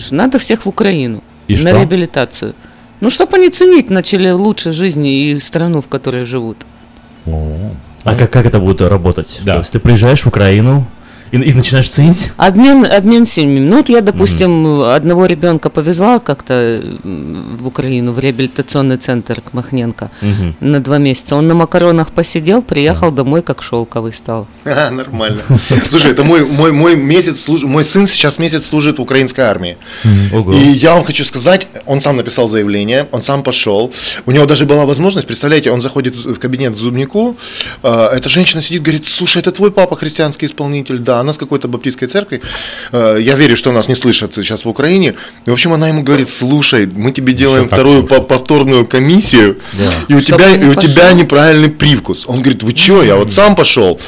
что надо всех в Украину
И
на
что?
реабилитацию. Ну, чтобы они ценить начали лучше жизни и страну, в которой живут.
А как, как это будет работать?
Да.
То есть ты приезжаешь в Украину и, и начинаешь ценить?
Обмен, обмен семьями. Ну вот я, допустим, одного ребенка повезла как-то в Украину, в реабилитационный центр к Махненко
Мгм.
на два месяца. Он на макаронах посидел, приехал домой как шелковый стал.
А, нормально. Слушай, это мой, мой, мой месяц, служ- мой сын сейчас месяц служит в украинской армии.
Ого.
И я вам хочу сказать, он сам написал заявление, он сам пошел. У него даже была возможность, представляете, он заходит в кабинет к зубнику, э, эта женщина сидит, говорит, слушай, это твой папа христианский исполнитель? Да. Да, она с какой-то баптистской церкви. Э, Я верю, что нас не слышат сейчас в Украине. И, в общем, она ему говорит, слушай, мы тебе делаем вторую по- повторную комиссию,
Да.
и у тебя, и у тебя неправильный привкус. Он говорит, вы что, я вот сам пошел.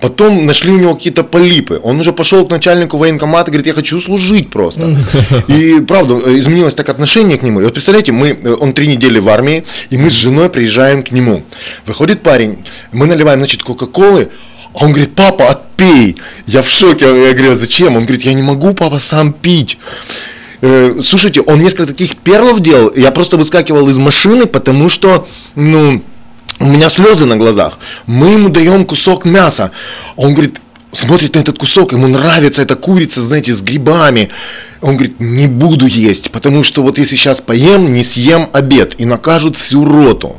Потом нашли у него какие-то полипы. Он уже пошел к начальнику военкомата, говорит, я хочу служить просто. И правда, изменилось так отношение к нему. И вот представляете, мы, э, он три недели в армии, и мы с женой приезжаем к нему. Выходит парень, мы наливаем, значит, Кока-Колы, а он говорит, папа, отпей. Я в шоке. Я говорю, «А зачем? Он говорит, я не могу, папа, сам пить. Э, Слушайте, он несколько таких перлов делал, я просто выскакивал из машины, потому что, ну, у меня слезы на глазах. Мы ему даем кусок мяса. Он говорит, смотрит на этот кусок, ему нравится эта курица, знаете, с грибами. Он говорит, не буду есть, потому что вот если сейчас поем, не съем обед и накажут всю роту.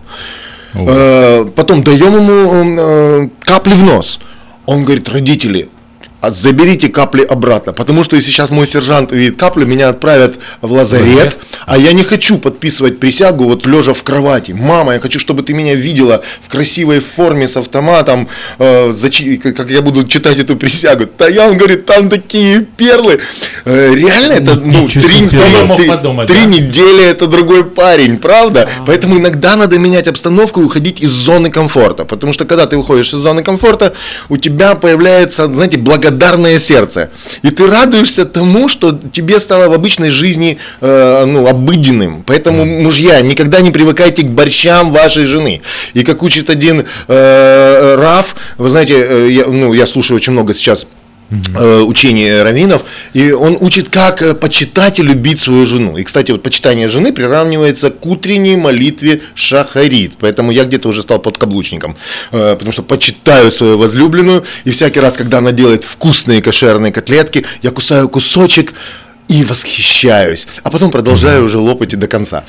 Э, Потом даем ему э, капли в нос. Он говорит, родители, заберите капли обратно, потому что если сейчас мой сержант видит каплю, меня отправят в лазарет, а я не хочу подписывать присягу вот лежа в кровати. Мама, я хочу, чтобы ты меня видела в красивой форме с автоматом, э, зачи- как я буду читать эту присягу. Да я, он говорит, там такие перлы. Э, реально это ну, три, три- три-
подумать,
три
да?
недели это другой парень, правда? Поэтому иногда надо менять обстановку и уходить из зоны комфорта. Потому что когда ты выходишь из зоны комфорта, у тебя появляется, знаете, благодарное сердце. И ты радуешься тому, что тебе стало в обычной жизни э, ну, обыденным. Поэтому, мужья, никогда не привыкайте к борщам вашей жены. И как учит один э, Раф, вы знаете, э, я, ну, я слушаю очень много сейчас э, учений раввинов, и он учит, как э, почитать и любить свою жену. И, кстати, вот почитание жены приравнивается к утренней молитве шахарит, поэтому я где-то уже стал подкаблучником, э, потому что почитаю свою возлюбленную, и всякий раз, когда она делает вкусные кошерные котлетки, я кусаю кусочек и восхищаюсь, а потом продолжаю уже лопать и до конца.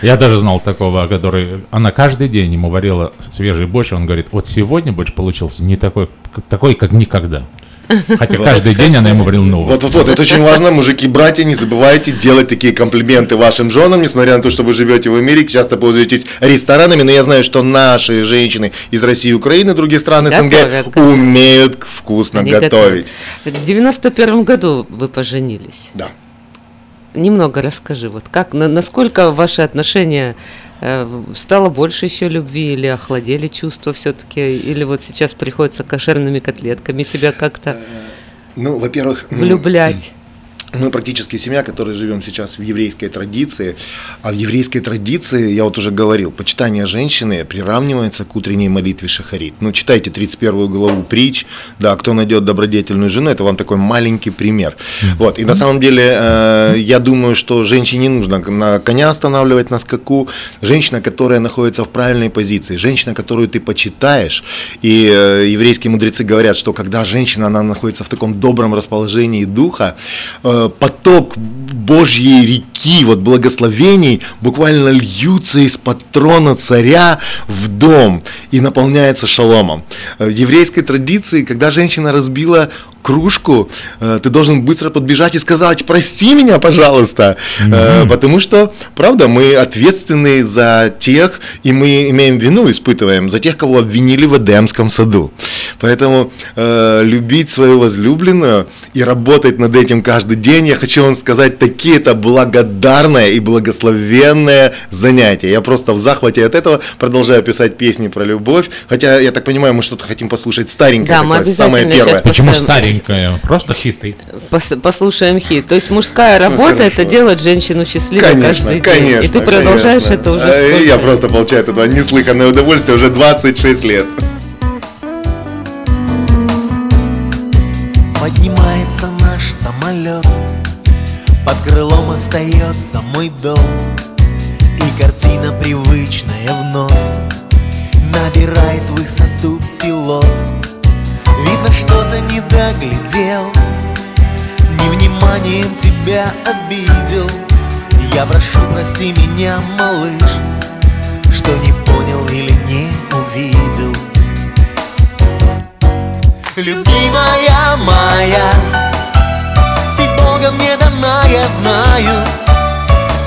Я даже знал такого, который, она каждый день ему варила свежий борщ, он говорит, вот сегодня борщ получился не такой, такой, как никогда. Хотя каждый день она ему варила новый.
Вот, вот, вот, это очень важно, мужики, братья, не забывайте делать такие комплименты вашим женам, несмотря на то, что вы живете в Америке, часто пользуетесь ресторанами, но я знаю, что наши женщины из России и Украины, других стран СНГ
Готовят, готовят.
умеют вкусно
Они
готовить.
готовят. В 91 году вы поженились.
Да.
Немного расскажи, вот как, на- насколько ваши отношения э, стало больше еще любви или охладели чувства все-таки, или вот сейчас приходится кошерными котлетками тебя как-то
Ну, во-первых, м,
влюблять?
Мы практически семья, которая живем сейчас в еврейской традиции. А в еврейской традиции, я вот уже говорил, почитание женщины приравнивается к утренней молитве Шахарит. Ну, читайте 31 главу притч, да, кто найдет добродетельную жену, это вам такой маленький пример. Вот, и на самом деле, э, я думаю, что женщине не нужно на коня останавливать на скаку. Женщина, которая находится в правильной позиции, женщина, которую ты почитаешь. И э, еврейские мудрецы говорят, что когда женщина, она находится в таком добром расположении духа, э, поток Божьей реки, вот благословений буквально льются из-под трона царя в дом и наполняется шаломом. Э, В еврейской традиции, когда женщина разбила кружку, э, ты должен быстро подбежать и сказать, прости меня, пожалуйста, Э, потому что, правда, мы ответственны за тех, и мы имеем вину, испытываем, за тех, кого обвинили в Эдемском саду. Поэтому э, любить свою возлюбленную и работать над этим каждый день, я хочу вам сказать, такие это благодарное и благословенное занятие. Я просто в захвате от этого продолжаю писать песни про любовь, хотя, я так понимаю, мы что-то хотим послушать старенькое,
Да, мы
такое, самое
обязательно
первое.
Почему
поставим-
старенькая? Просто хиты.
Пос- послушаем хит. То есть мужская
Ну,
работа это
хорошо.
делать женщину счастливой
Конечно,
каждый день.
конечно.
И ты продолжаешь
конечно.
это уже
А, и
сколько
Я просто получаю от этого неслыханное удовольствие уже 26 лет.
Поднимается наш самолет Под крылом остается мой дом. И картина привычная вновь. Набирает высоту пилот. Видно, что-то не доглядел. Невниманием тебя обидел. Я прошу, прости меня, малыш Что не понял или не увидел. Любимая моя Ты Богом мне одна я знаю.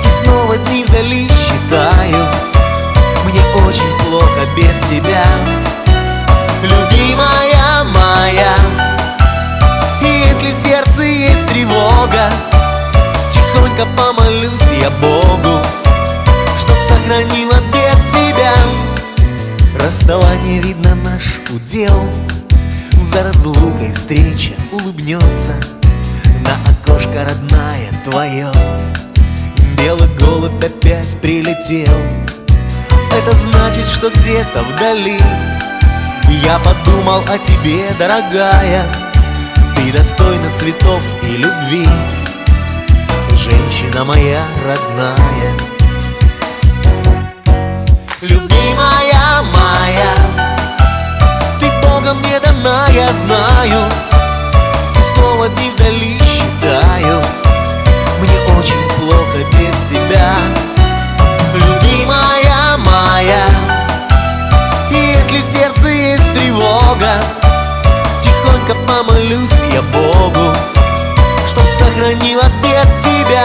И снова дни вдали считаю Мне очень плохо без тебя. Любимая моя Если в сердце есть тревога Тихонько помолюсь я Богу Чтоб сохранил ответ тебя. Расставание, видно, наш удел. За разлукой встреча улыбнется. На окошко родная твое. Белый голубь опять прилетел. Это значит, что где-то вдали. Я подумал о тебе, дорогая. Ты достойна цветов и любви. Женщина моя родная. Любимая моя Ты Богом мне дана, я знаю Любимая моя. Если в сердце есть тревога Тихонько помолюсь я Богу Чтоб сохранил тебя Тебя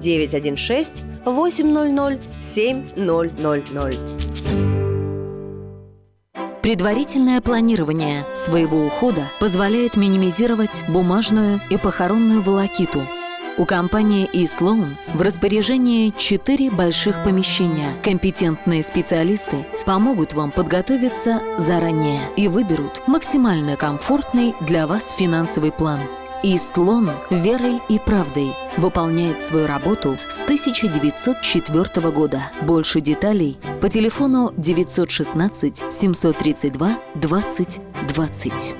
916 800 7000.
Предварительное планирование своего ухода позволяет минимизировать бумажную и похоронную волокиту. У компании eSloan в распоряжении четыре больших помещения. Компетентные специалисты помогут вам подготовиться заранее и выберут максимально комфортный для вас финансовый план. Истлон верой и правдой выполняет свою работу с 1904 года. Больше деталей по телефону 916 732 20 20.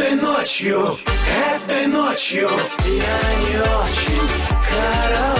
Этой ночью, этой ночью я не очень караочен.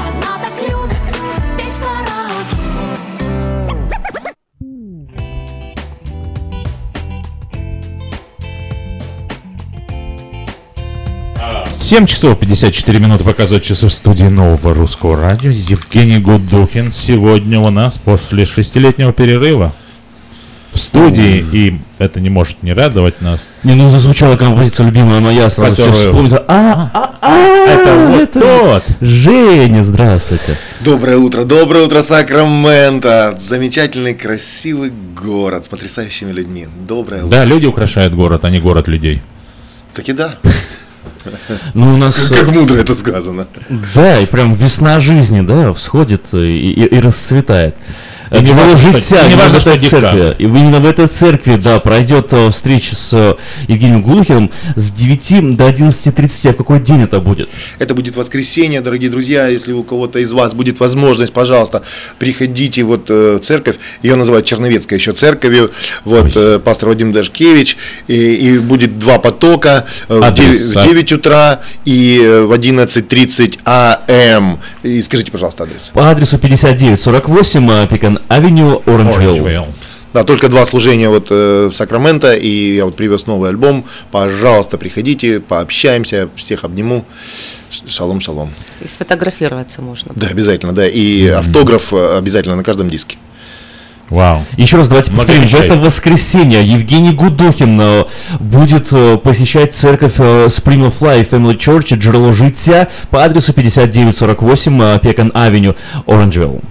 7 часов 54 минуты показывают часы в студии нового русского радио. Евгений Гудухин сегодня у нас после шестилетнего перерыва в студии, и это не может не радовать нас.
Не, ну зазвучала композиция любимая моя, сразу все
Которую-
вспомнил. А, а, а,
это вот
тот. Женя, здравствуйте.
Доброе утро, доброе утро, Сакраменто! Замечательный, красивый город с потрясающими людьми. Доброе утро.
Да, люди украшают город, а не город людей.
Так и да.
Ну, у нас...
Как мудро это сказано.
Да, и прям весна жизни, да, всходит и, и- и расцветает.
И не
Джерело
важно, что-
життя,
и не
именно
важно,
в этой
что
церкви. И именно в этой церкви, да, пройдет э, встреча с э, Евгением Глухиным с 9 до 11.30. А в какой день это будет?
Это будет воскресенье, дорогие друзья. Если у кого-то из вас будет возможность, пожалуйста, приходите вот э, в церковь. Ее называют Черновецкая еще церковью. Вот э, пастор Вадим Дашкевич. И, и будет два потока э, в
Адрес,
9,
а?
в 9 утра и э, в 11.30 АМ. И скажите, пожалуйста, адрес.
По адресу 5948 Авеню, Оранжвилл.
Да, только два служения вот э, в Сакраменто, и я вот привез новый альбом. Пожалуйста, приходите, пообщаемся, всех обниму. Шалом, шалом.
И сфотографироваться можно.
Да, обязательно, да. И автограф э, обязательно на каждом диске.
Вау.
Еще раз давайте повторим, в это воскресенье Евгений Гудохин э, будет э, посещать церковь Spring of Life Family Church Джерело життя по адресу 5948 э, Пекан Авеню, Оранжвилл.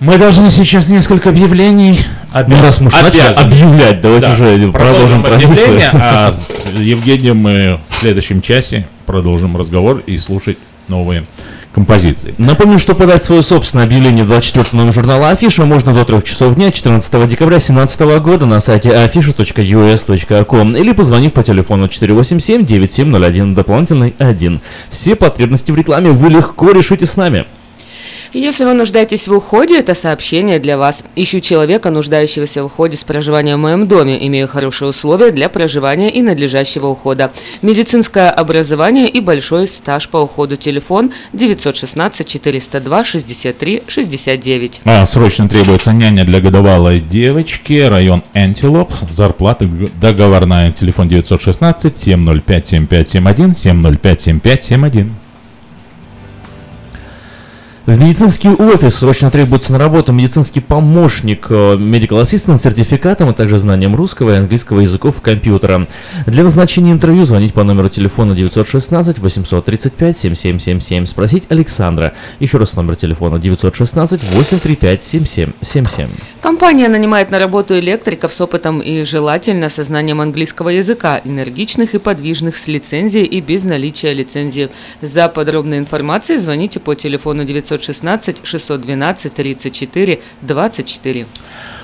Мы должны сейчас несколько объявлений.
Ну, раз мы начали объявлять, давайте уже продолжим традицию.
объявление, а с Евгением мы в следующем часе продолжим разговор и слушать новые композиции.
Напомню, что подать свое собственное объявление в 24 номер журнала Афиша можно до 3 часов дня 14 декабря 2017 года на сайте afisha.us.com или позвонив по телефону 487-9701 дополнительный 1. Все потребности в рекламе вы легко решите с нами.
Если вы нуждаетесь в уходе, это сообщение для вас. Ищу человека, нуждающегося в уходе с проживанием в моем доме. Имею хорошие условия для проживания и надлежащего ухода. Медицинское образование и большой стаж по уходу. Телефон 916 402 63 69.
А, срочно требуется няня для годовалой девочки, район Антилоп, зарплата договорная, телефон 916 705 7571 705 7571.
В медицинский офис срочно требуется на работу медицинский помощник, э, medical assistant с сертификатом, а также знанием русского и английского языков компьютера. Для назначения интервью звонить по номеру телефона 916 835 7777, спросить Александра. Еще раз номер телефона 916 835 7777.
Компания нанимает на работу электриков с опытом и желательно со знанием английского языка, энергичных и подвижных с лицензией и без наличия лицензии. За подробной информацией звоните по телефону 916 612 34 24.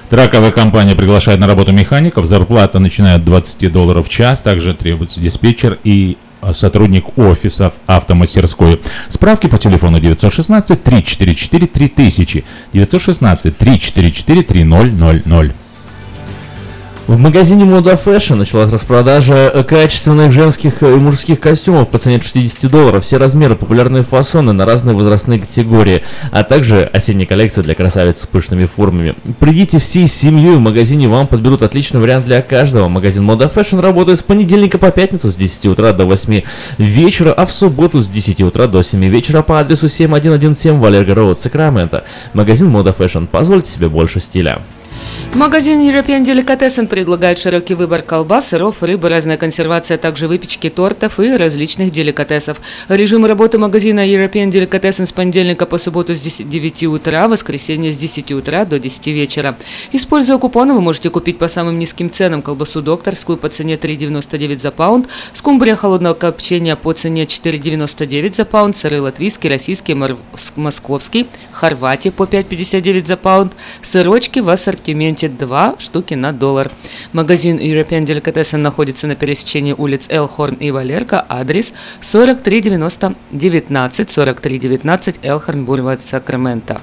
Траковая компания приглашает на работу механиков. Зарплата начинает от 20 долларов в час. Также требуется диспетчер и а, сотрудник офисов автомастерской. Справки по телефону 916 344 3000 916 344 3000.
В магазине Moda Fashion началась распродажа э, качественных женских э, и мужских костюмов по цене от 60 долларов. Все размеры, популярные фасоны на разные возрастные категории, а также осенняя коллекция для красавиц с пышными формами. Придите всей семьей в магазине, вам подберут отличный вариант для каждого. Магазин Moda Fashion работает с понедельника по пятницу с 10 утра до 8 вечера, а в субботу с 10 утра до 7 вечера по адресу 7117 Валерго Роуд, Сакраменто. Магазин Moda Fashion. Позвольте себе больше стиля.
Магазин European Delicatessen предлагает широкий выбор колбас, сыров, рыбы, разная консервация, а также выпечки тортов и различных деликатесов. Режим работы магазина European Delicatessen с понедельника по субботу с 10 9 утра, воскресенье с 10 утра до 10 вечера. Используя купоны, вы можете купить по самым низким ценам колбасу докторскую по цене 3,99 за паунд, скумбрия холодного копчения по цене 4,99 за паунд, сыры латвийский, российский, московский, хорватия по 5,59 за паунд, сырочки в ассортименте 2 штуки на доллар. Магазин European Delicatessen находится на пересечении улиц Элхорн и Валерка, адрес 4390 19 4319 Элхорн, Бульвар, Сакраменто.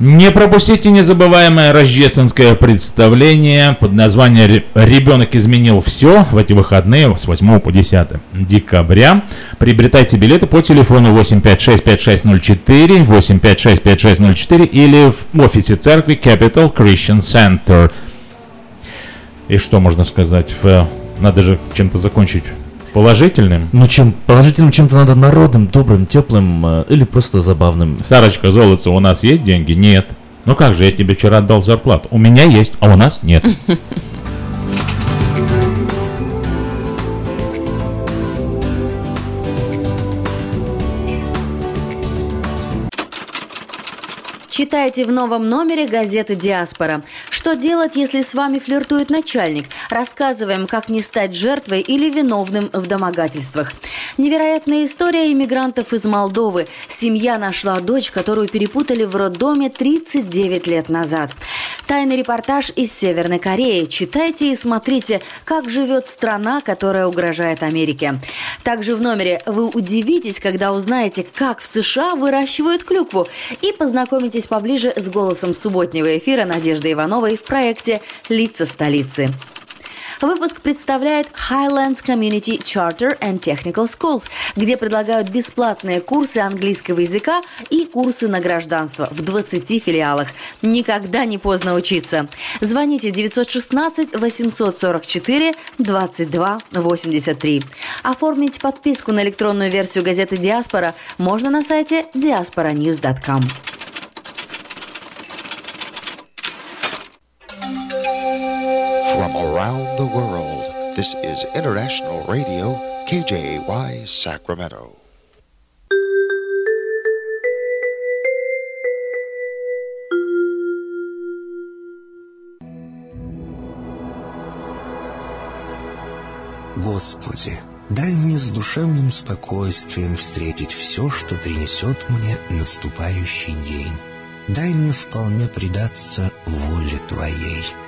Не пропустите незабываемое рождественское представление под названием «Ре- «Ребенок изменил все» в эти выходные с 8 по 10 декабря. Приобретайте билеты по телефону 856-5604, 856-5604 или в офисе церкви Capital Christian Center. И что можно сказать? Надо же чем-то закончить положительным.
Ну чем положительным чем-то надо народным, добрым, теплым э, или просто забавным.
Сарочка, золото, у нас есть деньги? Нет. Ну как же, я тебе вчера отдал зарплату. У меня есть, а у нас нет.
Читайте в новом номере газеты «Диаспора». Что делать, если с вами флиртует начальник? Рассказываем, как не стать жертвой или виновным в домогательствах. Невероятная история иммигрантов из Молдовы. Семья нашла дочь, которую перепутали в роддоме 39 лет назад. Тайный репортаж из Северной Кореи. Читайте и смотрите, как живет страна, которая угрожает Америке. Также в номере вы удивитесь, когда узнаете, как в США выращивают клюкву, и познакомитесь поближе с голосом субботнего эфира Надежды Ивановой в проекте «Лица столицы». Выпуск представляет Highlands Community Charter and Technical Schools, где предлагают бесплатные курсы английского языка и курсы на гражданство в 20 филиалах. Никогда не поздно учиться. Звоните 916 844 22 83. Оформить подписку на электронную версию газеты «Диаспора» можно на сайте diasporanews.com.
From around the world, this is International Radio, KJY Sacramento.
Господи, дай мне с душевным спокойствием встретить все, что принесет мне наступающий день. Дай мне вполне предаться воле Твоей.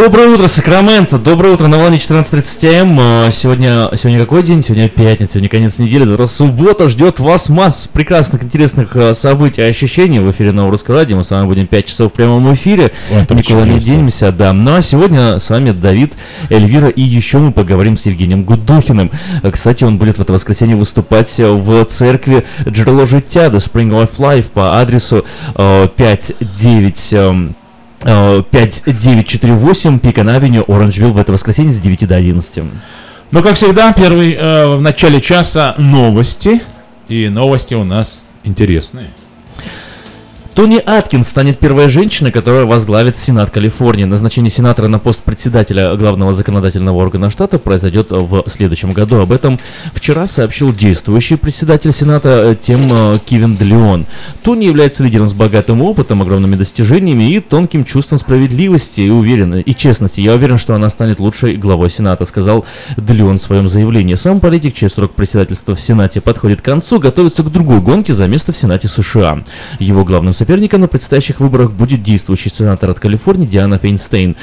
Доброе утро, Сакраменто! Доброе утро на волне 14.30 м. А, Сегодня, сегодня какой день? Сегодня пятница, сегодня конец недели, завтра суббота. Ждет вас масса прекрасных, интересных а, событий и ощущений в эфире Нового Русского Радио. Мы с вами будем 5 часов в прямом эфире.
Ой,
Никуда не денемся, да. Ну а сегодня с вами Давид, Эльвира и еще мы поговорим с Евгением Гудухиным. А, Кстати, он будет в это воскресенье выступать в церкви Джерело Життя, The Spring of Life по адресу э, 59... эм, э, 5948 Пикан Авеню, Оранжвилл в это воскресенье с 9 до 11.
Ну, как всегда, первый э, в начале часа новости. И новости у нас интересные.
Тони Аткинс станет первой женщиной, которая возглавит Сенат Калифорнии. Назначение сенатора на пост председателя главного законодательного органа штата произойдет в следующем году. Об этом вчера сообщил действующий председатель Сената э, Тим э, Кивин Делеон. Тони является лидером с богатым опытом, огромными достижениями и тонким чувством справедливости и уверен, и честности. Я уверен, что она станет лучшей главой Сената, сказал Делеон в своем заявлении. Сам политик, чей срок председательства в Сенате подходит к концу, готовится к другой гонке за место в Сенате США. Его главным соперником на предстоящих выборах будет действующий сенатор от Калифорнии Диана Фейнстейн.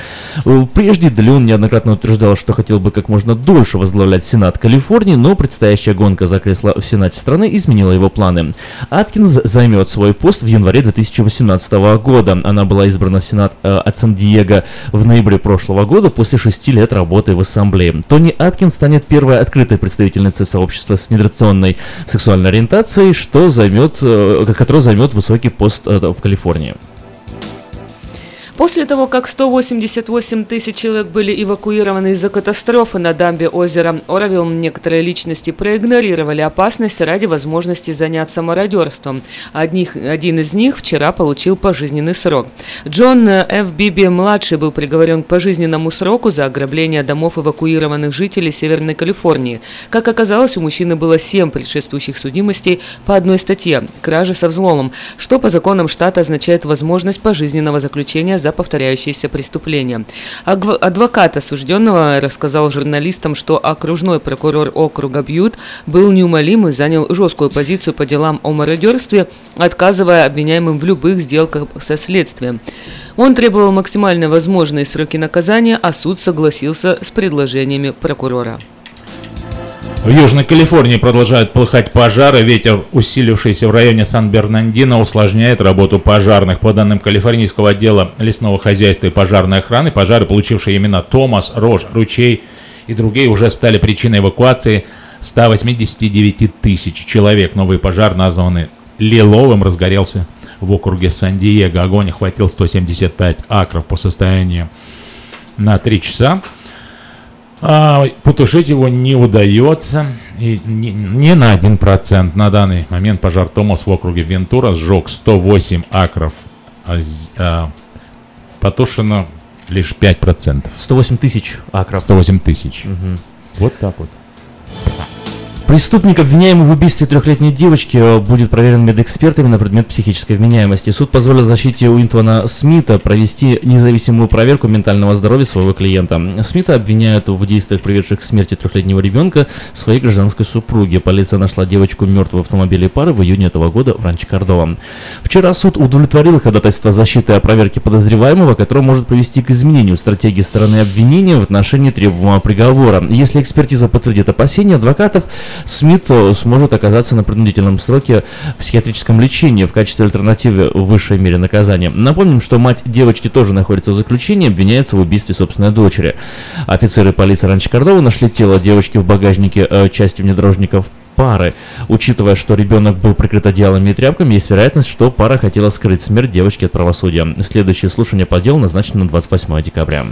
Э, Прежде Делеон неоднократно утверждал, что хотел бы как можно дольше возглавлять Сенат Калифорнии, но предстоящая гонка за кресло в Сенате страны изменила его планы. Аткинс займет свой пост в январе 2018 года. Она была избрана в Сенат э, от Сан-Диего в ноябре прошлого года после шести лет работы в Ассамблее. Тони Аткинс станет первой открытой представительницей сообщества с недрационной сексуальной ориентацией, что займет, э, которая займет высокий пост э, в Калифорнии.
После того, как 188 тысяч человек были эвакуированы из-за катастрофы на дамбе озера Оровилл, некоторые личности проигнорировали опасность ради возможности заняться мародерством. Одних, один из них вчера получил пожизненный срок. Джон Ф. Биби-младший был приговорен к пожизненному сроку за ограбление домов эвакуированных жителей Северной Калифорнии. Как оказалось, у мужчины было семь предшествующих судимостей по одной статье – кражи со взломом, что по законам штата означает возможность пожизненного заключения за повторяющиеся преступления. Адвокат осужденного рассказал журналистам, что окружной прокурор округа Бьют был неумолим и занял жесткую позицию по делам о мародерстве, отказывая обвиняемым в любых сделках со следствием. Он требовал максимально возможные сроки наказания, а суд согласился с предложениями прокурора.
В Южной Калифорнии продолжают полыхать пожары. Ветер, усилившийся в районе Сан-Бернандино, усложняет работу пожарных. По данным Калифорнийского отдела лесного хозяйства и пожарной охраны, пожары, получившие имена Томас, Рож, Ручей и другие, уже стали причиной эвакуации 189 тысяч человек. Новый пожар, названный Лиловым, разгорелся в округе Сан-Диего. Огонь охватил 175 акров по состоянию на 3 часа. А, потушить его не удается. И не, не на 1%. На данный момент пожар Томас в округе Вентура сжег 108 акров. А, а, потушено лишь 5%.
108 тысяч акров.
108 тысяч. Вот так вот.
Преступник, обвиняемый в убийстве трехлетней девочки, э, будет проверен медэкспертами на предмет психической вменяемости. Суд позволил защите Уинтона Смита провести независимую проверку ментального здоровья своего клиента. Смита обвиняют в действиях, приведших к смерти трехлетнего ребенка своей гражданской супруги. Полиция нашла девочку мертвой в автомобиле пары в июне этого года в Ранче Кордова. Вчера суд удовлетворил ходатайство защиты о проверке подозреваемого, которое может привести к изменению стратегии стороны обвинения в отношении требуемого приговора. Если экспертиза подтвердит опасения адвокатов, Смит э, сможет оказаться на принудительном сроке в психиатрическом лечении в качестве альтернативы в высшей мере наказания. Напомним, что мать девочки тоже находится в заключении, обвиняется в убийстве собственной дочери. Офицеры полиции Ранчо Кордова нашли тело девочки в багажнике э, части внедорожников пары. Учитывая, что ребенок был прикрыт одеялами и тряпками, есть вероятность, что пара хотела скрыть смерть девочки от правосудия. Следующее слушание по делу назначено на 28 декабря.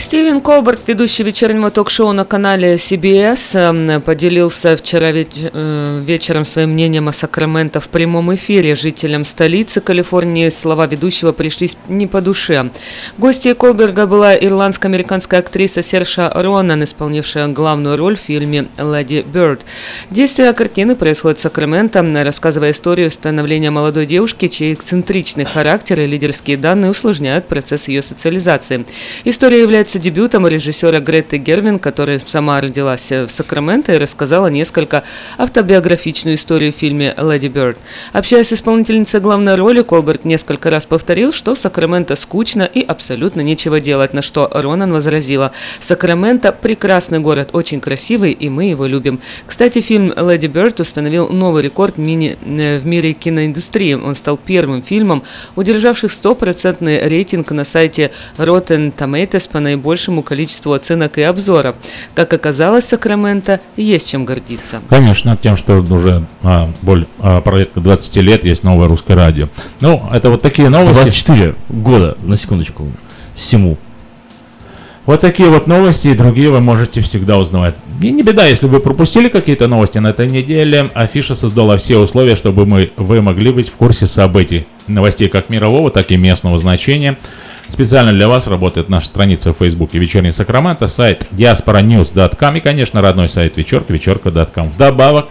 Стивен Колберг, ведущий вечернего ток-шоу на канале CBS, эм, поделился вчера э, вечером своим мнением о Сакраменто в прямом эфире. Жителям столицы Калифорнии слова ведущего пришлись не по душе. Гостьей Колберга была ирландско-американская актриса Серша Ронан, исполнившая главную роль в фильме «Леди Бёрд». Действие картины происходит в Сакраменто, рассказывая историю становления молодой девушки, чей эксцентричный характер и лидерские данные усложняют процесс ее социализации. История является дебютом режиссера Греты Гервин, которая сама родилась в Сакраменто и рассказала несколько автобиографичную историю в фильме «Леди Бёрд». Общаясь с исполнительницей главной роли, Колберт несколько раз повторил, что Сакраменто скучно и абсолютно нечего делать, на что Ронан возразила «Сакраменто – прекрасный город, очень красивый, и мы его любим». Кстати, фильм «Леди Бёрд» установил новый рекорд мини- э, в мире киноиндустрии. Он стал первым фильмом, удержавшим стопроцентный рейтинг на сайте Rotten Tomatoes по наибольшему количеству оценок и обзоров. Как оказалось, Сакраменто есть чем гордиться.
Конечно, тем, что уже а, более, а, порядка 20 лет есть новое русское радио. Ну, это вот такие новости.
24 года, на секундочку, всему.
Вот такие вот новости и другие вы можете всегда узнавать. И не беда, если вы пропустили какие-то новости на этой неделе. Афиша создала все условия, чтобы мы, вы могли быть в курсе событий. Новостей как мирового, так и местного значения. Специально для вас работает наша страница в Фейсбуке «Вечерний Сакраменто», сайт diasporanews.com и, конечно, родной сайт вечерка, вечерка.com. Вдобавок,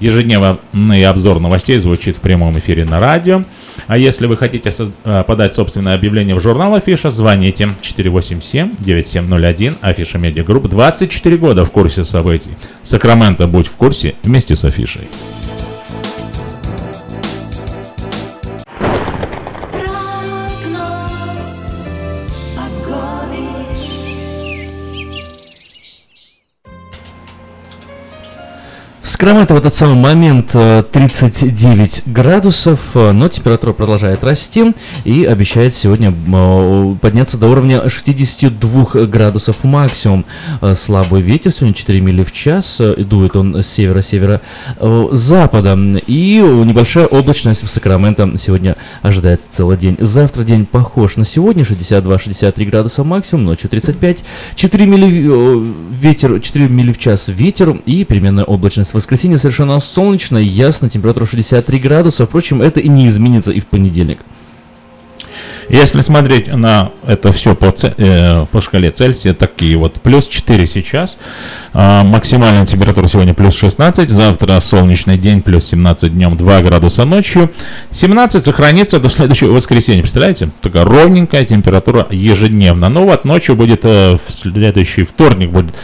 ежедневный обзор новостей звучит в прямом эфире на радио. А если вы хотите э, подать собственное объявление в журнал Афиша, звоните 487-9701, Афиша Media Group, 24 года в курсе событий. Сакраменто, будь в курсе вместе с Афишей.
Сакраменто в этот самый момент э, 39 градусов, э, но температура продолжает расти и обещает сегодня э, подняться до уровня 62 градусов максимум. Э, Слабый ветер, сегодня 4 мили в час, э, дует он с севера-севера э, запада. И небольшая облачность в Сакраменто сегодня ожидается целый день. Завтра день похож на сегодня, 62-63 градуса максимум, ночью 35, 4 мили э, ветер, 4 мили в час ветер и переменная облачность. В воскресенье совершенно солнечно, ясно, температура 63 градуса. Впрочем, это и не изменится и в понедельник.
Если смотреть на это все по, э, по шкале Цельсия, такие вот плюс 4 сейчас, а, максимальная температура сегодня плюс 16, завтра солнечный день плюс 17 днем, 2 градуса ночью, 17 сохранится до следующего воскресенья, представляете? Такая ровненькая температура ежедневно. Ну вот ночью будет, э, в следующий вторник будет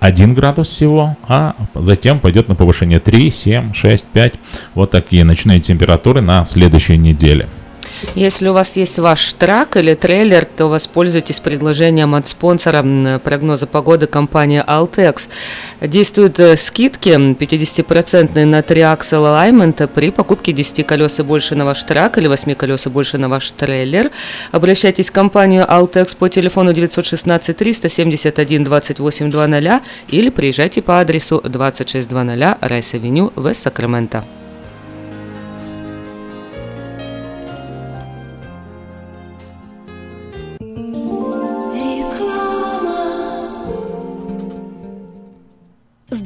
1 градус всего, а затем пойдет на повышение 3, 7, 6, 5. Вот такие ночные температуры на следующей неделе.
Если у вас есть ваш трак или трейлер, то воспользуйтесь предложением от спонсора прогноза погоды компании Altex. Действуют э, скидки м, 50% на триаксел Alignment при покупке 10 колес и больше на ваш трак или 8 колес и больше на ваш трейлер. Обращайтесь в компанию Altex по телефону 916 371 2800 или приезжайте по адресу 2600 Rice Avenue, West Sacramento.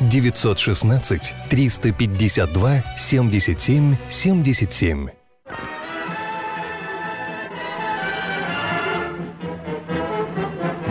916 352 77 77.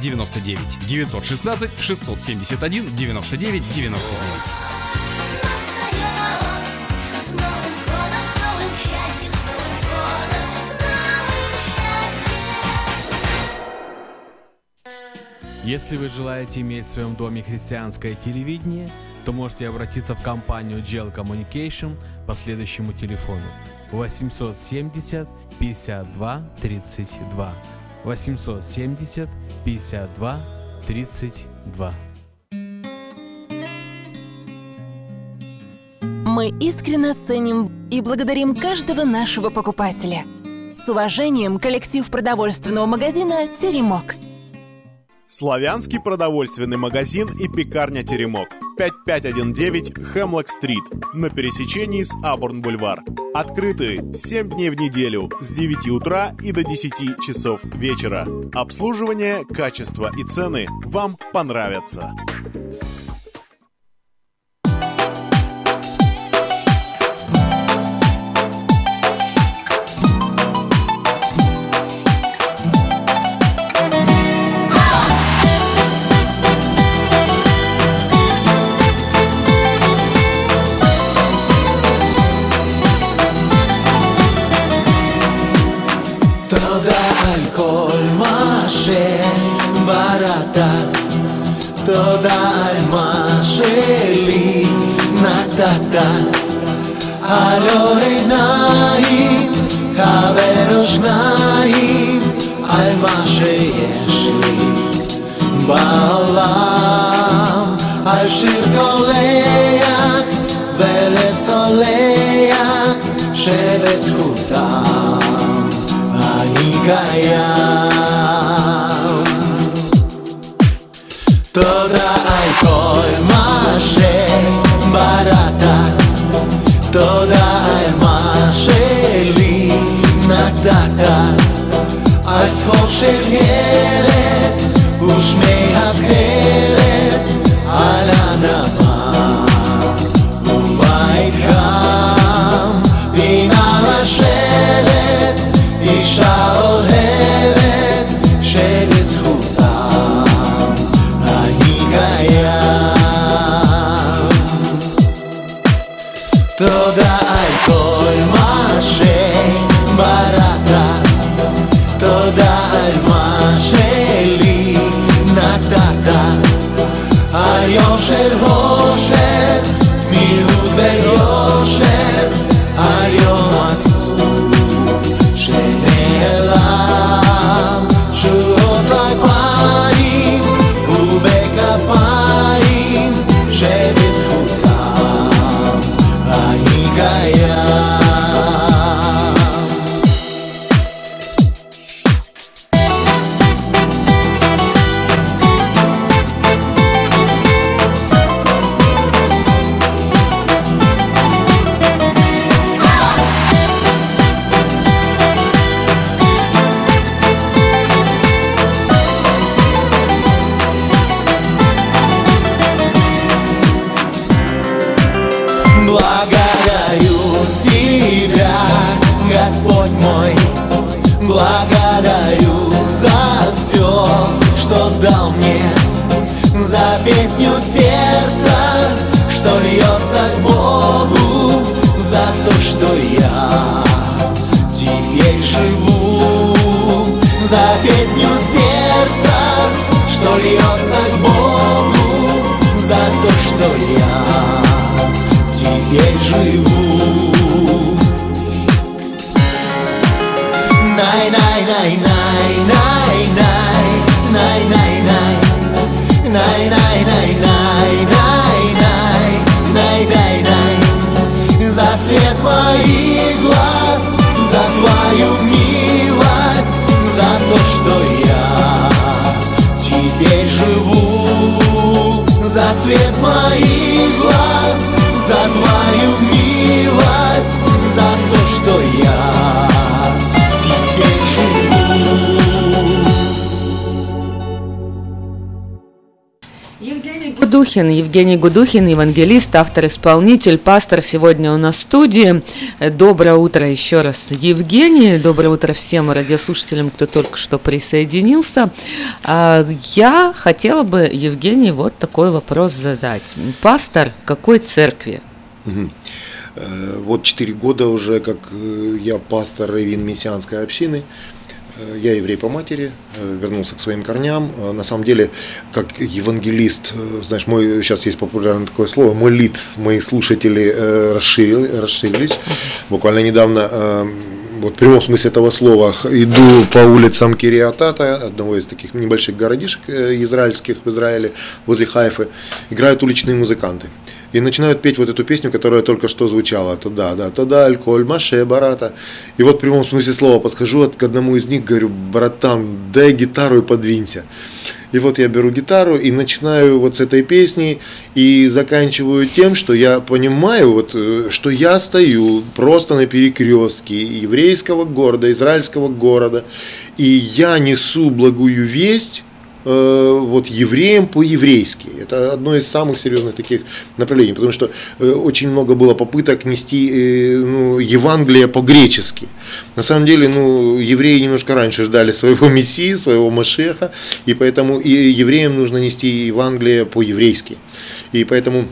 99 916 671 99 99.
Если вы желаете иметь в своем доме христианское телевидение, то можете обратиться в компанию GEL Communication по следующему телефону 870 52 32 870 52 32
Мы искренне ценим и благодарим каждого нашего покупателя. С уважением, коллектив продовольственного магазина «Теремок».
Славянский продовольственный магазин и пекарня «Теремок».
5519 Хемлок-стрит на пересечении с Абурн-бульвар. Открыты 7 дней в неделю с 9 утра и до 10 часов вечера. Обслуживание, качество и цены вам понравятся.
Евгений Гудухин, евангелист, автор-исполнитель, пастор сегодня у нас в студии. Доброе утро еще раз, Евгений. Доброе утро всем радиослушателям, кто только что присоединился. А, Я хотела бы, Евгений, вот такой вопрос задать. Пастор какой церкви?
Э, Вот четыре года уже, как э, я пастор Равин Мессианской общины. Э, Я еврей по матери, э, вернулся к своим корням. Э, На самом деле, как евангелист, знаешь, мой сейчас есть популярное такое слово, мой лид, мои слушатели э, расширил- расширились. Буквально недавно вот в прямом смысле этого слова, иду по улицам Кириатата, одного из таких небольших городишек израильских в Израиле, возле Хайфы, играют уличные музыканты. И начинают петь вот эту песню, которая только что звучала. Туда, да, туда, алькоголь, маше, барата. И вот в прямом смысле слова подхожу к одному из них, говорю, братан, дай гитару и подвинься. И вот я беру гитару и начинаю вот с этой песни и заканчиваю тем, что я понимаю, вот, э, что я стою просто на перекрестке еврейского города, израильского города, и я несу благую весть вот евреям по-еврейски. Это одно из самых серьезных таких направлений, потому что э, очень много было попыток нести э, ну, Евангелие по-гречески. На самом деле, ну, евреи немножко раньше ждали своего Мессии, своего Машеха, и поэтому и евреям нужно нести Евангелие по-еврейски. И поэтому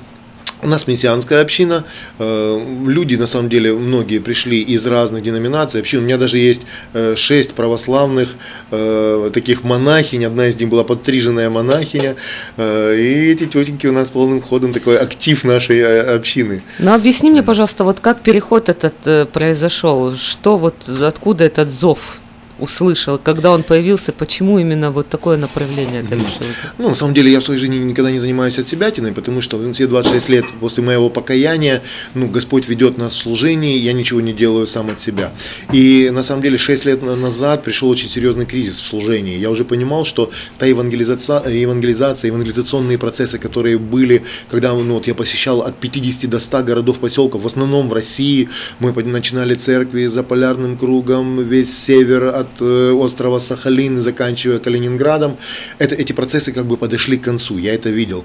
у нас мессианская община, э, люди на самом деле многие пришли из разных деноминаций общин. У меня даже есть э, шесть православных э, таких монахинь, одна из них была подстриженная монахиня, и эти тетеньки у нас полным ходом такой актив нашей общины.
Ну объясни мне, пожалуйста, вот как переход этот произошел, что вот откуда этот зов? Услышал, когда он появился, почему именно вот такое направление ты решил?
Ну, на самом деле, я в своей жизни никогда не занимаюсь от себя тиной, потому что все 26 лет после моего покаяния, ну, Господь ведет нас в служении, я ничего не делаю сам от себя. И на самом деле 6 лет назад пришел очень серьезный кризис в служении. Я уже понимал, что та евангелизация, евангелизация евангелизационные процессы, которые были, когда ну, вот я посещал от 50 до 100 городов, поселков, в основном в России, мы начинали церкви за полярным кругом, весь север от от э, острова Сахалин, заканчивая Калининградом, это, эти процессы как бы подошли к концу, я это видел.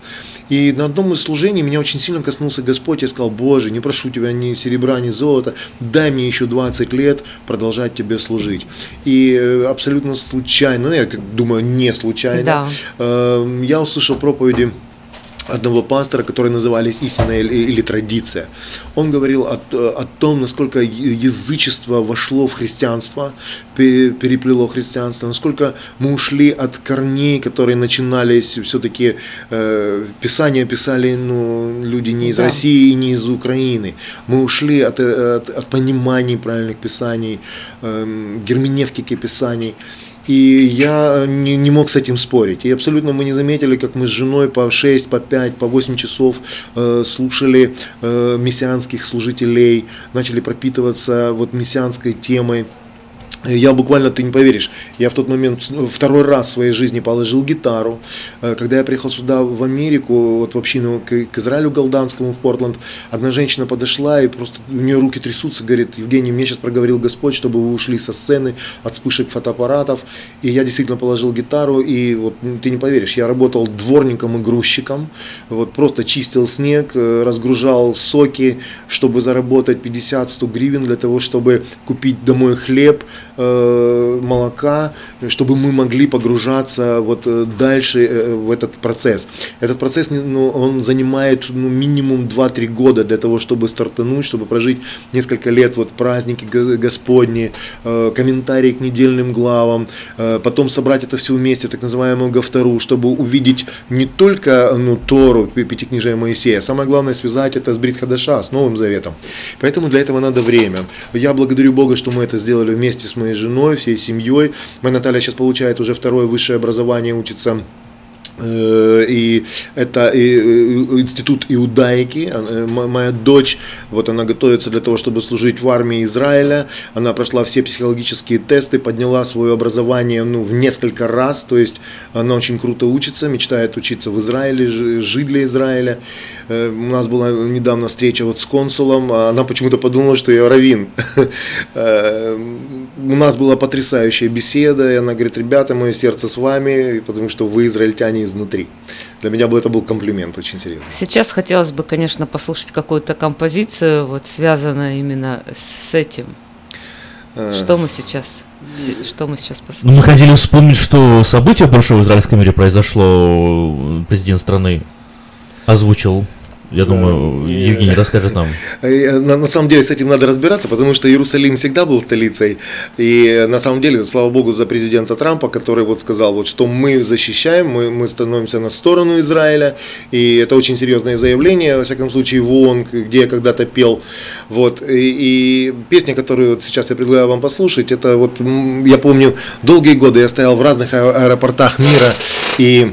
И на одном из служений меня очень сильно коснулся Господь, я сказал, Боже, не прошу Тебя ни серебра, ни золота, дай мне еще 20 лет продолжать Тебе служить. И э, абсолютно случайно, ну я как думаю, не случайно,
да.
Э, я услышал проповеди одного пастора, которые назывались «Истина» или «Традиция». Он говорил о, о том, насколько язычество вошло в христианство, переплело христианство, насколько мы ушли от корней, которые начинались все-таки, э, Писания писали ну, люди не из да. России и не из Украины. Мы ушли от, от, от понимания правильных писаний, э, герменевтики писаний. И я не, не мог с этим спорить. И абсолютно мы не заметили, как мы с женой по 6, по 5, по 8 часов э, слушали э, мессианских служителей, начали пропитываться вот мессианской темой. Я буквально, ты не поверишь, я в тот момент ну, второй раз в своей жизни положил гитару. Э, когда я приехал сюда, в Америку, вот в общину к, к Израилю Голданскому, в Портленд, одна женщина подошла и просто у нее руки трясутся, говорит, Евгений, мне сейчас проговорил Господь, чтобы вы ушли со сцены от вспышек фотоаппаратов. И я действительно положил гитару, и вот ну, ты не поверишь, я работал дворником и грузчиком, вот просто чистил снег, э, разгружал соки, чтобы заработать 50-100 гривен для того, чтобы купить домой хлеб, молока, чтобы мы могли погружаться вот э, дальше э, в этот процесс. Этот процесс, ну, он занимает ну, минимум 2-3 года для того, чтобы стартануть, чтобы прожить несколько лет вот праздники Господни, комментарии к недельным главам, потом собрать это все вместе, так называемую Гафтару, чтобы увидеть не только ну, Тору, Пятикнижие Моисея, самое главное связать это с Брит Хадаша, с Новым Заветом. Поэтому для этого надо время. Я благодарю Бога, что мы это сделали вместе с моей женой, всей семьей. Моя Наталья сейчас получает уже второе высшее образование, учится и это институт иудаики. Э, моя дочь, вот она готовится для того, чтобы служить в армии Израиля. Она прошла все психологические тесты, подняла свое образование ну, в несколько раз. То есть она очень круто учится, мечтает учиться в Израиле, жить для Израиля. Э, у нас была недавно встреча вот с консулом, а она почему-то подумала, что я равин. У нас была потрясающая беседа, и она говорит, ребята, мое сердце с вами, потому что вы израильтяне изнутри. Для меня бы это был комплимент очень серьезный.
Сейчас хотелось бы, конечно, послушать какую-то композицию, вот связанную именно с этим. А... Что мы сейчас что мы сейчас
посмотрим? Ну, мы хотели вспомнить, что событие большое в израильском мире произошло. Президент страны озвучил я думаю, Евгений расскажет нам.
Э, на, на самом деле с этим надо разбираться, потому что Иерусалим всегда был столицей. И на самом деле, слава богу, за президента Трампа, который вот сказал, вот, что мы защищаем, мы, мы становимся на сторону Израиля. И это очень серьезное заявление, во всяком случае, в ООН, где я когда-то пел. Вот. И, и песня, которую вот сейчас я предлагаю вам послушать, это вот, я помню, долгие годы я стоял в разных аэропортах мира и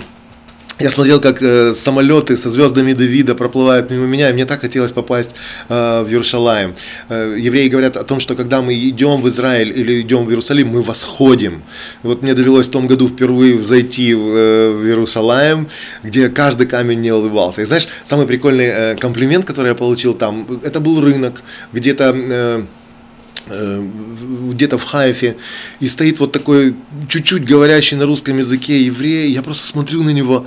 я смотрел, как э, самолеты со звездами Давида проплывают мимо меня, и мне так хотелось попасть э, в Иерусалим. Э, евреи говорят о том, что когда мы идем в Израиль или идем в Иерусалим, мы восходим. Вот мне довелось в том году впервые зайти в, э, в Иерусалим, где каждый камень мне улыбался. И знаешь, самый прикольный э, комплимент, который я получил там, это был рынок, где-то... Э, где-то в Хайфе, и стоит вот такой чуть-чуть говорящий на русском языке еврей, я просто смотрю на него,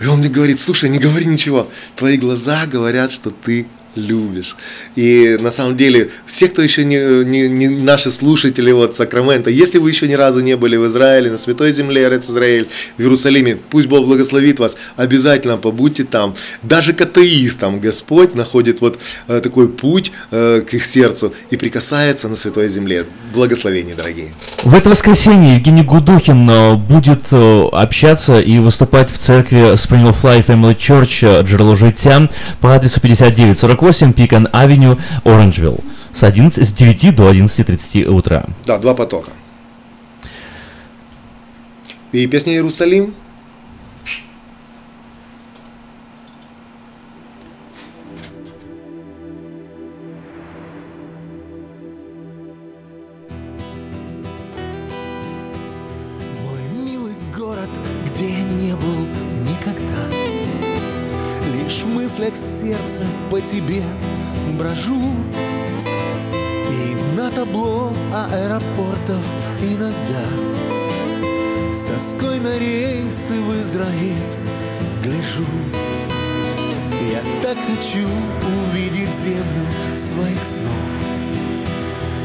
и он мне говорит, слушай, не говори ничего, твои глаза говорят, что ты любишь. И на самом деле, все, кто еще не, не, не наши слушатели вот Сакрамента, если вы еще ни разу не были в Израиле, на Святой Земле, Рец Израиль, в Иерусалиме, пусть Бог благословит вас, обязательно побудьте там. Даже к атеистам Господь находит вот э, такой путь э, к их сердцу и прикасается на Святой Земле. Благословения, дорогие.
В это воскресенье Евгений Гудухин э, будет э, общаться и выступать в церкви Spring of Life Family Church э, Джерело Життя по адресу 5948 Пикан Авеню, Оранжвилл с, 11, с 9 до 11.30 утра.
Да, два потока. И песня Иерусалим.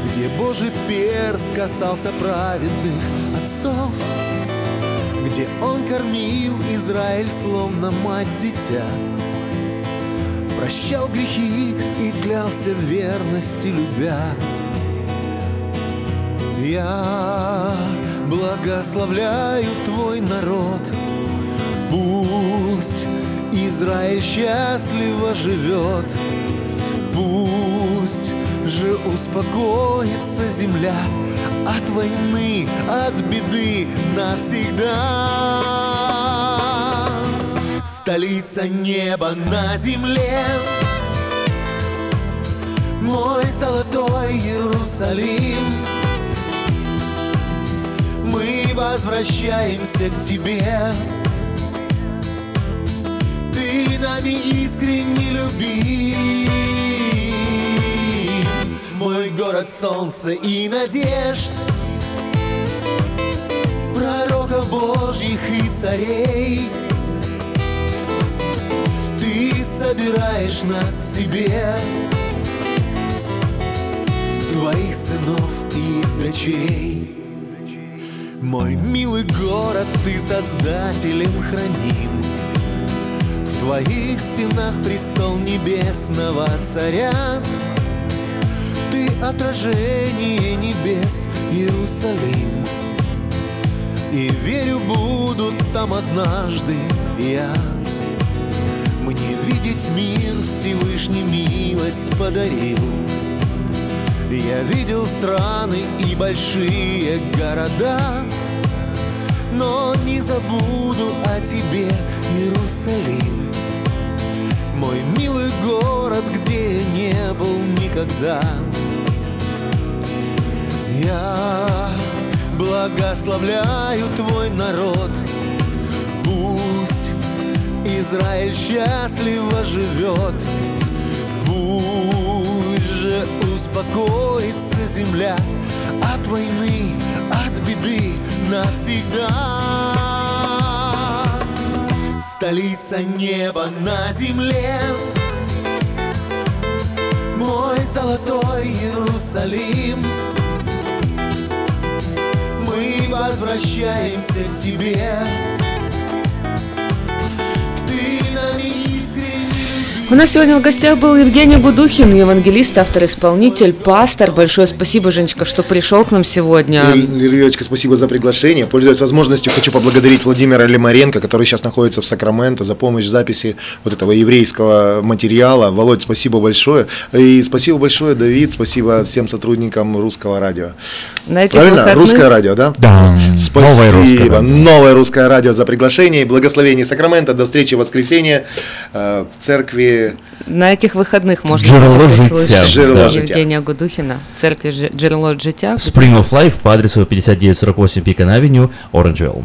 Где Божий перст касался праведных отцов. Где он кормил Израиль словно мать дитя. Прощал грехи и клялся верности любя. Я благословляю твой народ. Пусть Израиль счастливо живет. Пусть же успокоится земля от войны, от беды навсегда. Столица неба на земле, мой золотой Иерусалим. Мы возвращаемся к тебе. Ты нами искренне любим. Мой город солнца и надежд Пророков Божьих и царей. Ты собираешь нас к себе Твоих сынов и дочерей. Мой милый город ты создателем храним. В твоих стенах престол небесного царя ты отражение небес, Иерусалим. И верю, буду там однажды я. Мне видеть мир Всевышний милость подарил. Я видел страны и большие города, но не забуду о тебе, Иерусалим. Мой милый город, где я не был никогда. Я благословляю твой народ. Пусть Израиль счастливо живет. Пусть же успокоится земля От войны, от беды навсегда. Столица неба на земле. Мой золотой Иерусалим возвращаемся к тебе
У нас сегодня в гостях был Евгений Гудухин, евангелист, автор-исполнитель, пастор. Большое спасибо, Женечка, что пришел к нам сегодня.
Лилечка, спасибо за приглашение. Пользуясь возможностью, хочу поблагодарить Владимира Лимаренко, который сейчас находится в Сакраменто, за помощь в записи вот этого еврейского материала. Володь, спасибо большое. И спасибо большое, Давид, спасибо всем сотрудникам русского радио.
На этих
Правильно?
выходных-
Русское радио, да?
Да.
Спасибо.
Новое русское радио.
Новое русское радио за приглашение. И благословение Сакрамента. До встречи в воскресенье э, в церкви.
На этих выходных можно
Джерело життя. Джерело
життя.
Евгения Гудухина, церкви Же- Джерело Життя.
Spring of Life по адресу 5948 Пикан Авеню, Оранжевилл.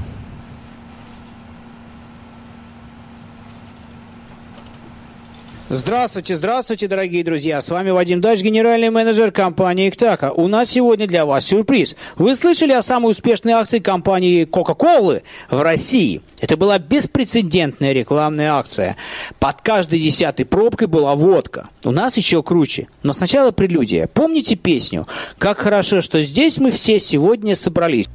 Здравствуйте, здравствуйте, дорогие друзья. С вами Вадим Дач, генеральный менеджер компании «Ктака». У нас сегодня для вас сюрприз. Вы слышали о самой успешной акции компании «Кока-колы» в России? Это была беспрецедентная рекламная акция. Под каждой десятой пробкой была водка. У нас еще круче. Но сначала прелюдия. Помните песню «Как хорошо, что здесь мы все сегодня собрались»?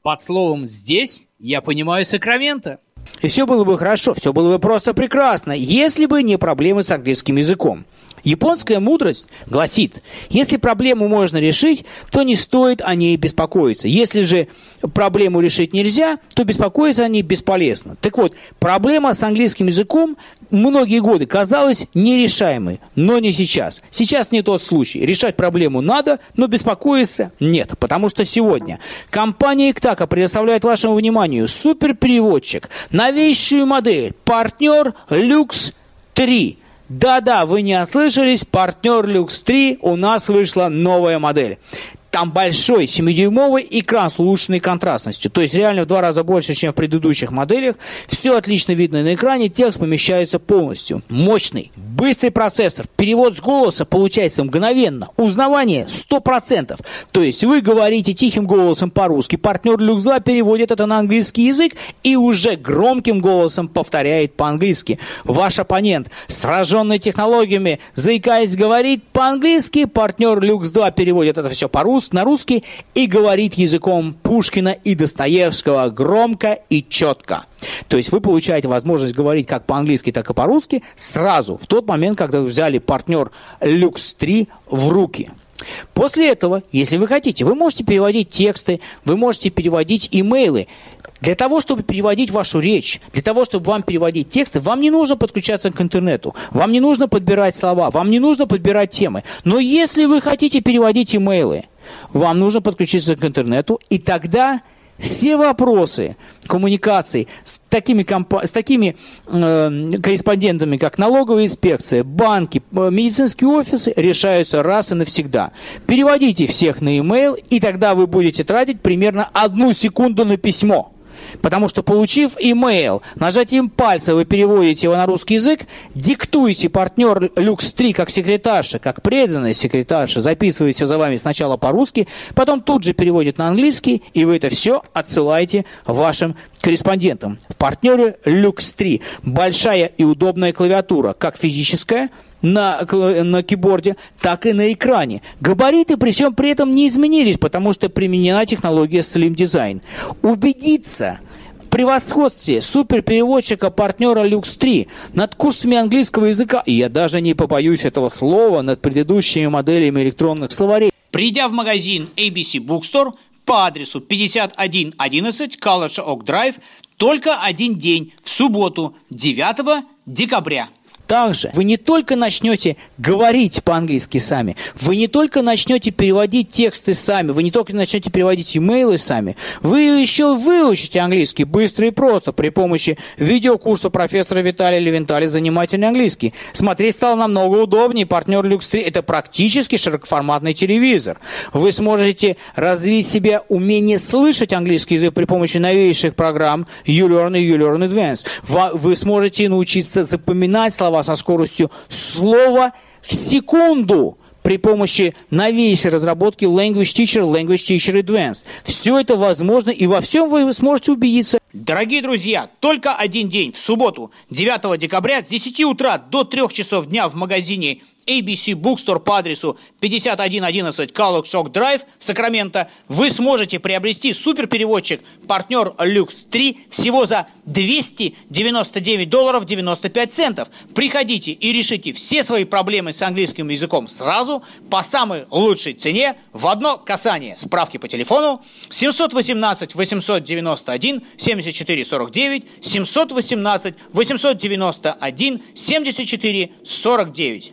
Под словом «здесь» я понимаю Сакраменто. И все было бы хорошо, все было бы просто прекрасно, если бы не проблемы с английским языком. Японская мудрость гласит, если проблему можно решить, то не стоит о ней беспокоиться. Если же проблему решить нельзя, то беспокоиться о ней бесполезно. Так вот, проблема с английским языком многие годы казалась нерешаемой, но не сейчас. Сейчас не тот случай. Решать проблему надо, но беспокоиться нет. Потому что сегодня компания Иктака предоставляет вашему вниманию суперпереводчик, новейшую модель, партнер Люкс 3. Да-да, вы не ослышались, партнер Люкс 3, у нас вышла новая модель. Там большой 7-дюймовый экран с улучшенной контрастностью. То есть реально в два раза больше, чем в предыдущих моделях. Все отлично видно на экране, текст помещается полностью. Мощный, быстрый процессор. Перевод с голоса получается мгновенно. Узнавание 100%. То есть вы говорите тихим голосом по-русски. Партнер Люкс 2 переводит это на английский язык и уже громким голосом повторяет по-английски. Ваш оппонент, сраженный технологиями, заикаясь, говорит по-английски. Партнер Люкс 2 переводит это все по-русски, на русский и говорит языком Пушкина и Достоевского громко и четко. То есть вы получаете возможность говорить как по-английски, так и по-русски сразу, в тот момент, когда вы взяли партнер Люкс 3 в руки. После этого, если вы хотите, вы можете переводить тексты, вы можете переводить имейлы. Для того, чтобы переводить вашу речь, для того, чтобы вам переводить тексты, вам не нужно подключаться к интернету, вам не нужно подбирать слова, вам не нужно подбирать темы. Но если вы хотите переводить имейлы, вам нужно подключиться к интернету, и тогда все вопросы коммуникаций с такими, компа- с такими э, корреспондентами, как налоговая инспекция, банки, э, медицинские офисы, решаются раз и навсегда. Переводите всех на e-mail, и тогда вы будете тратить примерно одну секунду на письмо. Потому что, получив имейл, нажатием пальца вы переводите его на русский язык, диктуете партнер Люкс 3 как секретарша, как преданная секретарша, записывает все за вами сначала по-русски, потом тут же переводит на английский, и вы это все отсылаете вашим корреспондентам. В партнере Люкс 3 большая и удобная клавиатура, как физическая, на, на киборде, так и на экране. Габариты при всем при этом не изменились, потому что применена технология Slim Design. Убедиться превосходстве суперпереводчика партнера Lux 3 над курсами английского языка, и я даже не побоюсь этого слова, над предыдущими моделями электронных словарей. Придя в магазин ABC Bookstore по адресу 5111 College Oak Drive только один день, в субботу, 9 декабря. Также вы не только начнете говорить по-английски сами, вы не только начнете переводить тексты сами, вы не только начнете переводить имейлы сами, вы еще выучите английский быстро и просто при помощи видеокурса профессора Виталия Левентали «Занимательный английский». Смотреть стало намного удобнее. Партнер Люкс 3 – это практически широкоформатный телевизор. Вы сможете развить себе умение слышать английский язык при помощи новейших программ YouLearn и YouLearn Advanced. Вы сможете научиться запоминать слова со скоростью слова в секунду при помощи новейшей разработки Language Teacher, Language Teacher Advanced. Все это возможно, и во всем вы сможете убедиться. Дорогие друзья, только один день, в субботу, 9 декабря, с 10 утра до 3 часов дня в магазине
ABC Bookstore по адресу 5111 Callux Shock Drive, Сакраменто, вы сможете приобрести суперпереводчик партнер Lux 3 всего за 299 долларов 95 центов. Приходите и решите все свои проблемы с английским языком сразу по самой лучшей цене в одно касание. Справки по телефону 718 891 74 49 718 891 74 49.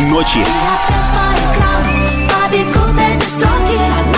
ночи.
Побегут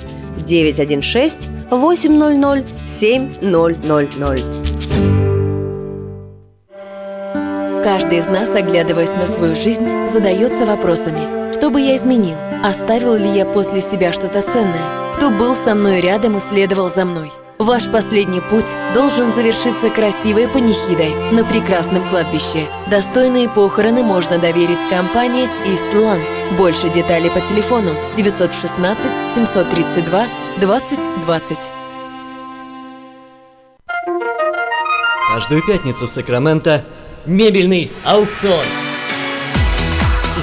916 800 7000.
Каждый из нас, оглядываясь на свою жизнь, задается вопросами. Что бы я изменил? Оставил ли я после себя что-то ценное? Кто был со мной рядом и следовал за мной? Ваш последний путь должен завершиться красивой панихидой на прекрасном кладбище. Достойные похороны можно доверить компании Eastland. Больше деталей по телефону 916 732 2020.
Каждую пятницу в Сакраменто мебельный аукцион.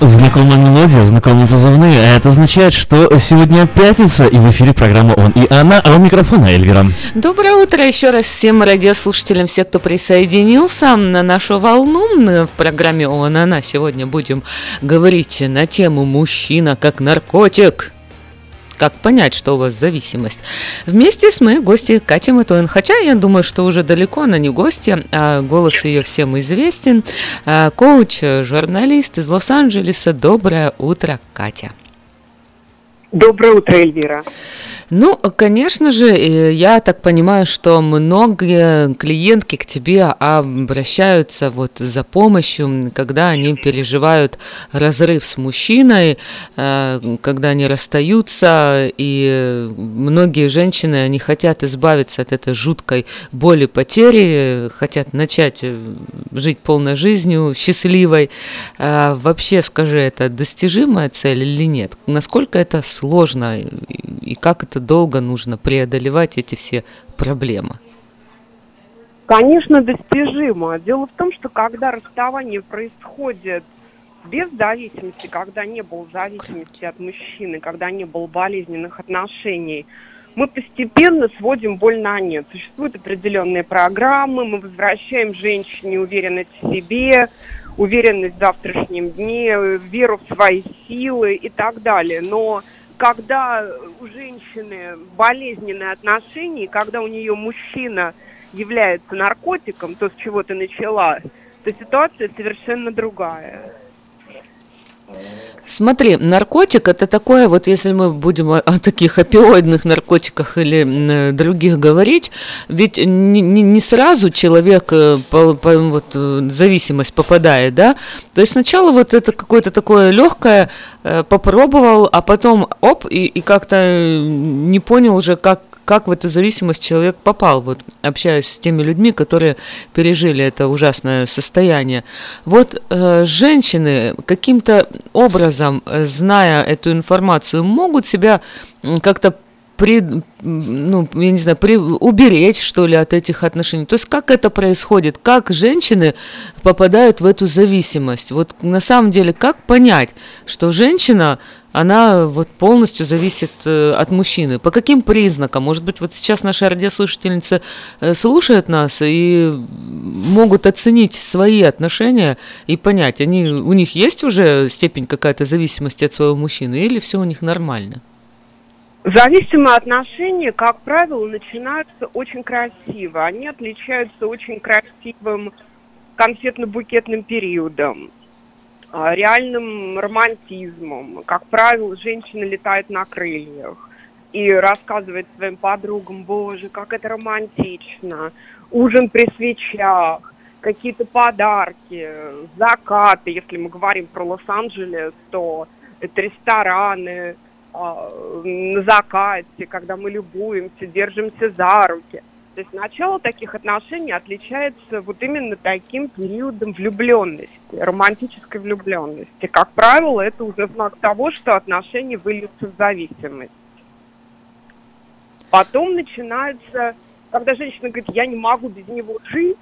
Знакомая мелодия, знакомые позывные. А это означает, что сегодня пятница, и в эфире программа «Он и она», а у микрофона Эльвира.
Доброе утро еще раз всем радиослушателям, все, кто присоединился на нашу волну. В программе «Он и она» сегодня будем говорить на тему «Мужчина как наркотик». Как понять, что у вас зависимость? Вместе с моей гостьей Катей Матоин. Хотя я думаю, что уже далеко она не гостья, а голос ее всем известен. А, Коуч, журналист из Лос-Анджелеса. Доброе утро, Катя.
Доброе утро, Эльвира.
Ну, конечно же, я так понимаю, что многие клиентки к тебе обращаются вот за помощью, когда они переживают разрыв с мужчиной, э, когда они расстаются, и многие женщины, они хотят избавиться от этой жуткой боли потери, хотят начать э, жить полной жизнью, счастливой. А Вообще, скажи, это достижимая цель или нет? Насколько это сложно и как это долго нужно преодолевать эти все проблемы?
Конечно, достижимо. Дело в том, что когда расставание происходит без зависимости, когда не было зависимости от мужчины, когда не было болезненных отношений, мы постепенно сводим боль на нет. Существуют определенные программы, мы возвращаем женщине уверенность в себе, уверенность в завтрашнем дне, веру в свои силы и так далее. Но когда у женщины болезненные отношения, когда у нее мужчина является наркотиком, то, с чего ты начала, то ситуация совершенно другая.
Смотри, наркотик это такое, вот если мы будем о, о таких опиоидных наркотиках или э, других говорить, ведь не, не- не сразу человек э, по- по- вот, э, зависимость попадает, да? То есть сначала вот это какое-то такое легкое э, попробовал, а потом оп, и, и как-то э, не понял уже, как, как в эту зависимость человек попал, вот общаясь с теми людьми, которые пережили это ужасное состояние. Вот э, женщины каким-то образом, э, зная эту информацию, могут себя как-то при, ну, я не знаю, при, уберечь, что ли, от этих отношений. То есть как это происходит? Как женщины попадают в эту зависимость? Вот на самом деле, как понять, что женщина, она вот полностью зависит э, от мужчины? По каким признакам? Может быть, вот сейчас наши радиослушательницы э, слушают нас и могут оценить свои отношения и понять, они, у них есть уже степень какая-то зависимости от своего мужчины или все у них нормально?
Зависимые отношения, как правило, начинаются очень красиво. Они отличаются очень красивым конфетно-букетным периодом, реальным романтизмом. Как правило, женщина летает на крыльях и рассказывает своим подругам, боже, как это романтично, ужин при свечах, какие-то подарки, закаты, если мы говорим про Лос-Анджелес, то это рестораны, а, на закате, когда мы любуемся, держимся за руки. То есть начало таких отношений отличается вот именно таким периодом влюбленности, романтической влюбленности. Как правило, это уже знак того, что отношения выльются в зависимость. Потом начинается, когда женщина говорит, я не могу без него жить,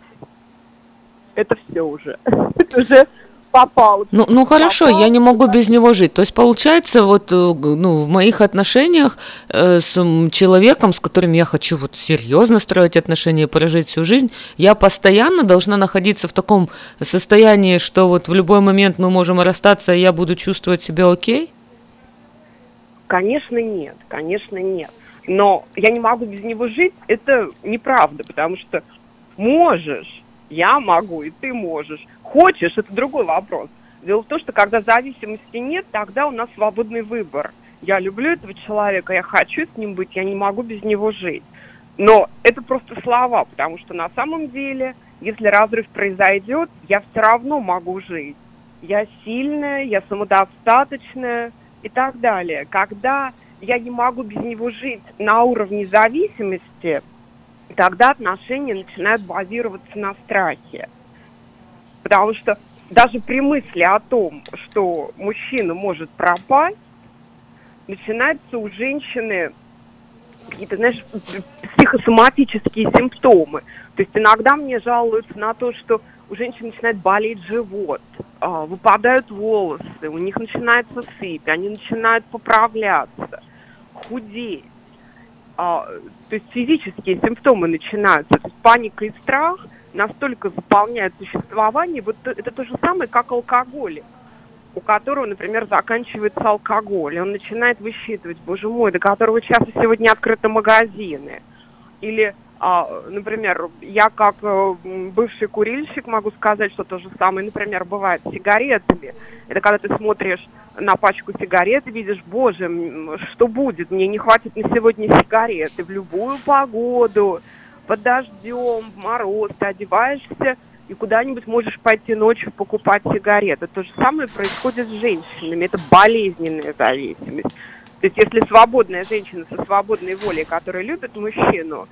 это все уже. Это уже попало.
Ну, ну хорошо, я не могу без него жить. То есть получается, вот э, ну, в моих отношениях э, с человеком, с которым я хочу вот серьезно строить отношения, прожить всю жизнь, я постоянно должна находиться в таком состоянии, что вот в любой момент мы можем расстаться, и я буду чувствовать себя окей?
Конечно, нет, конечно, нет. Но я не могу без него жить, это неправда, потому что можешь, я могу, и ты можешь. Хочешь, это другой вопрос. Дело в том, что когда зависимости нет, тогда у нас свободный выбор. Я люблю этого человека, я хочу с ним быть, я не могу без него жить. Но это просто слова, потому что на самом деле, если разрыв произойдет, я все равно могу жить. Я сильная, я самодостаточная и так далее. Когда я не могу без него жить на уровне зависимости, тогда отношения начинают базироваться на страхе. Потому что даже при мысли о том, что мужчина может пропасть, начинаются у женщины какие-то, знаешь, психосоматические симптомы. То есть иногда мне жалуются на то, что у женщин начинает болеть живот, а, выпадают волосы, у них начинается сыпь, они начинают поправляться, худеть. А, то есть физические симптомы начинаются. То есть паника и страх настолько заполняют существование. Вот это то же самое, как алкоголь у которого, например, заканчивается алкоголь, и он начинает высчитывать, боже мой, до которого часа сегодня открыты магазины. Или, а, например, я как э, бывший курильщик могу сказать, что то же самое, например, бывает с сигаретами. Это когда ты смотришь на пачку сигарет и видишь, боже, что будет, мне не хватит на сегодня сигарет. И в любую погоду, под дождем, в мороз, ты одеваешься и куда-нибудь можешь пойти ночью покупать сигареты. То же самое происходит с женщинами. Это болезненная зависимость. То есть если свободная женщина со свободной волей, которая любит мужчину,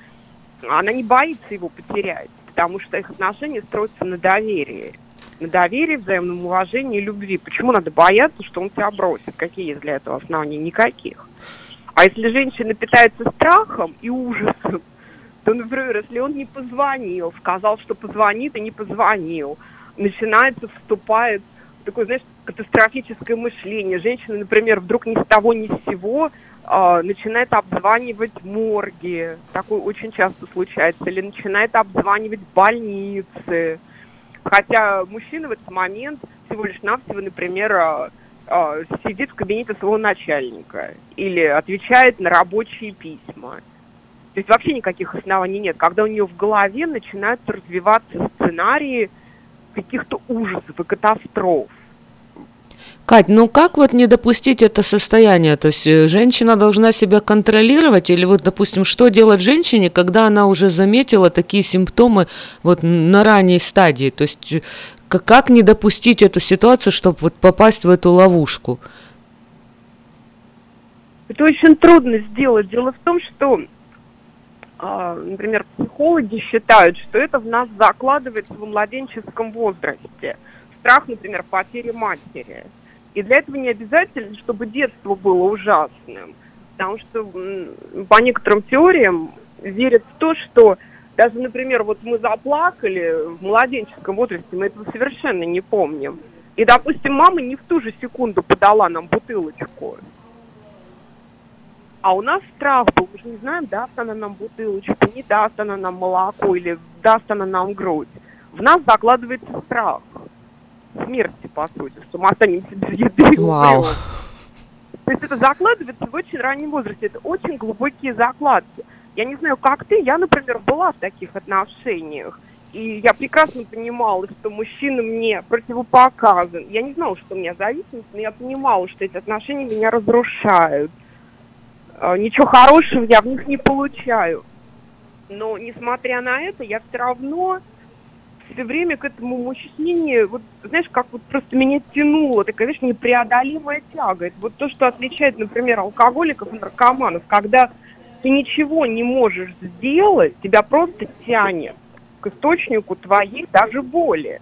она не боится его потерять, потому что их отношения строятся на доверии. На доверии, взаимном уважении и любви. Почему надо бояться, что он тебя бросит? Какие есть для этого основания? Никаких. А если женщина питается страхом и ужасом, то, например, если он не позвонил, сказал, что позвонит и не позвонил, начинается, вступает такое, знаешь, катастрофическое мышление. Женщина, например, вдруг ни с того ни с сего а, начинает обзванивать морги, такое очень часто случается, или начинает обзванивать больницы. Хотя мужчина в этот момент всего лишь навсего, например, а, а, сидит в кабинете своего начальника или отвечает на рабочие письма. То есть вообще никаких оснований нет. Когда у нее в голове начинают развиваться сценарии каких-то ужасов и катастроф.
Кать, ну как вот не допустить это состояние? То есть э, женщина должна себя контролировать или вот, допустим, что делать женщине, когда она уже заметила такие симптомы вот на ранней стадии? То есть э, как не допустить эту ситуацию, чтобы вот попасть в эту ловушку?
Это очень трудно сделать. Дело в том, что, например, психологи считают, что это в нас закладывается в младенческом возрасте. Страх, например, потери матери. И для этого не обязательно, чтобы детство было ужасным. Потому что по некоторым теориям верят в то, что даже, например, вот мы заплакали в младенческом возрасте, мы этого совершенно не помним. И, допустим, мама не в ту же секунду подала нам бутылочку. А у нас страх был, мы же не знаем, даст она нам бутылочку, не даст она нам молоко или даст она нам грудь. В нас закладывается страх смерти, по сути, что мы останемся без еды. и
Вау.
То есть это закладывается в очень раннем возрасте, это очень глубокие закладки. Я не знаю, как ты, я, например, была в таких отношениях, и я прекрасно понимала, что мужчина мне противопоказан. Я не знала, что у меня зависимость, но я понимала, что эти отношения меня разрушают. А, Ничего хорошего я в них не получаю. Но, несмотря на это, я все равно все время к этому мужчине, вот, знаешь, как вот просто меня тянуло, такая, знаешь, непреодолимая тяга. Это вот то, что отличает, например, алкоголиков и наркоманов, когда ты ничего не можешь сделать, тебя просто тянет к источнику твоей даже боли.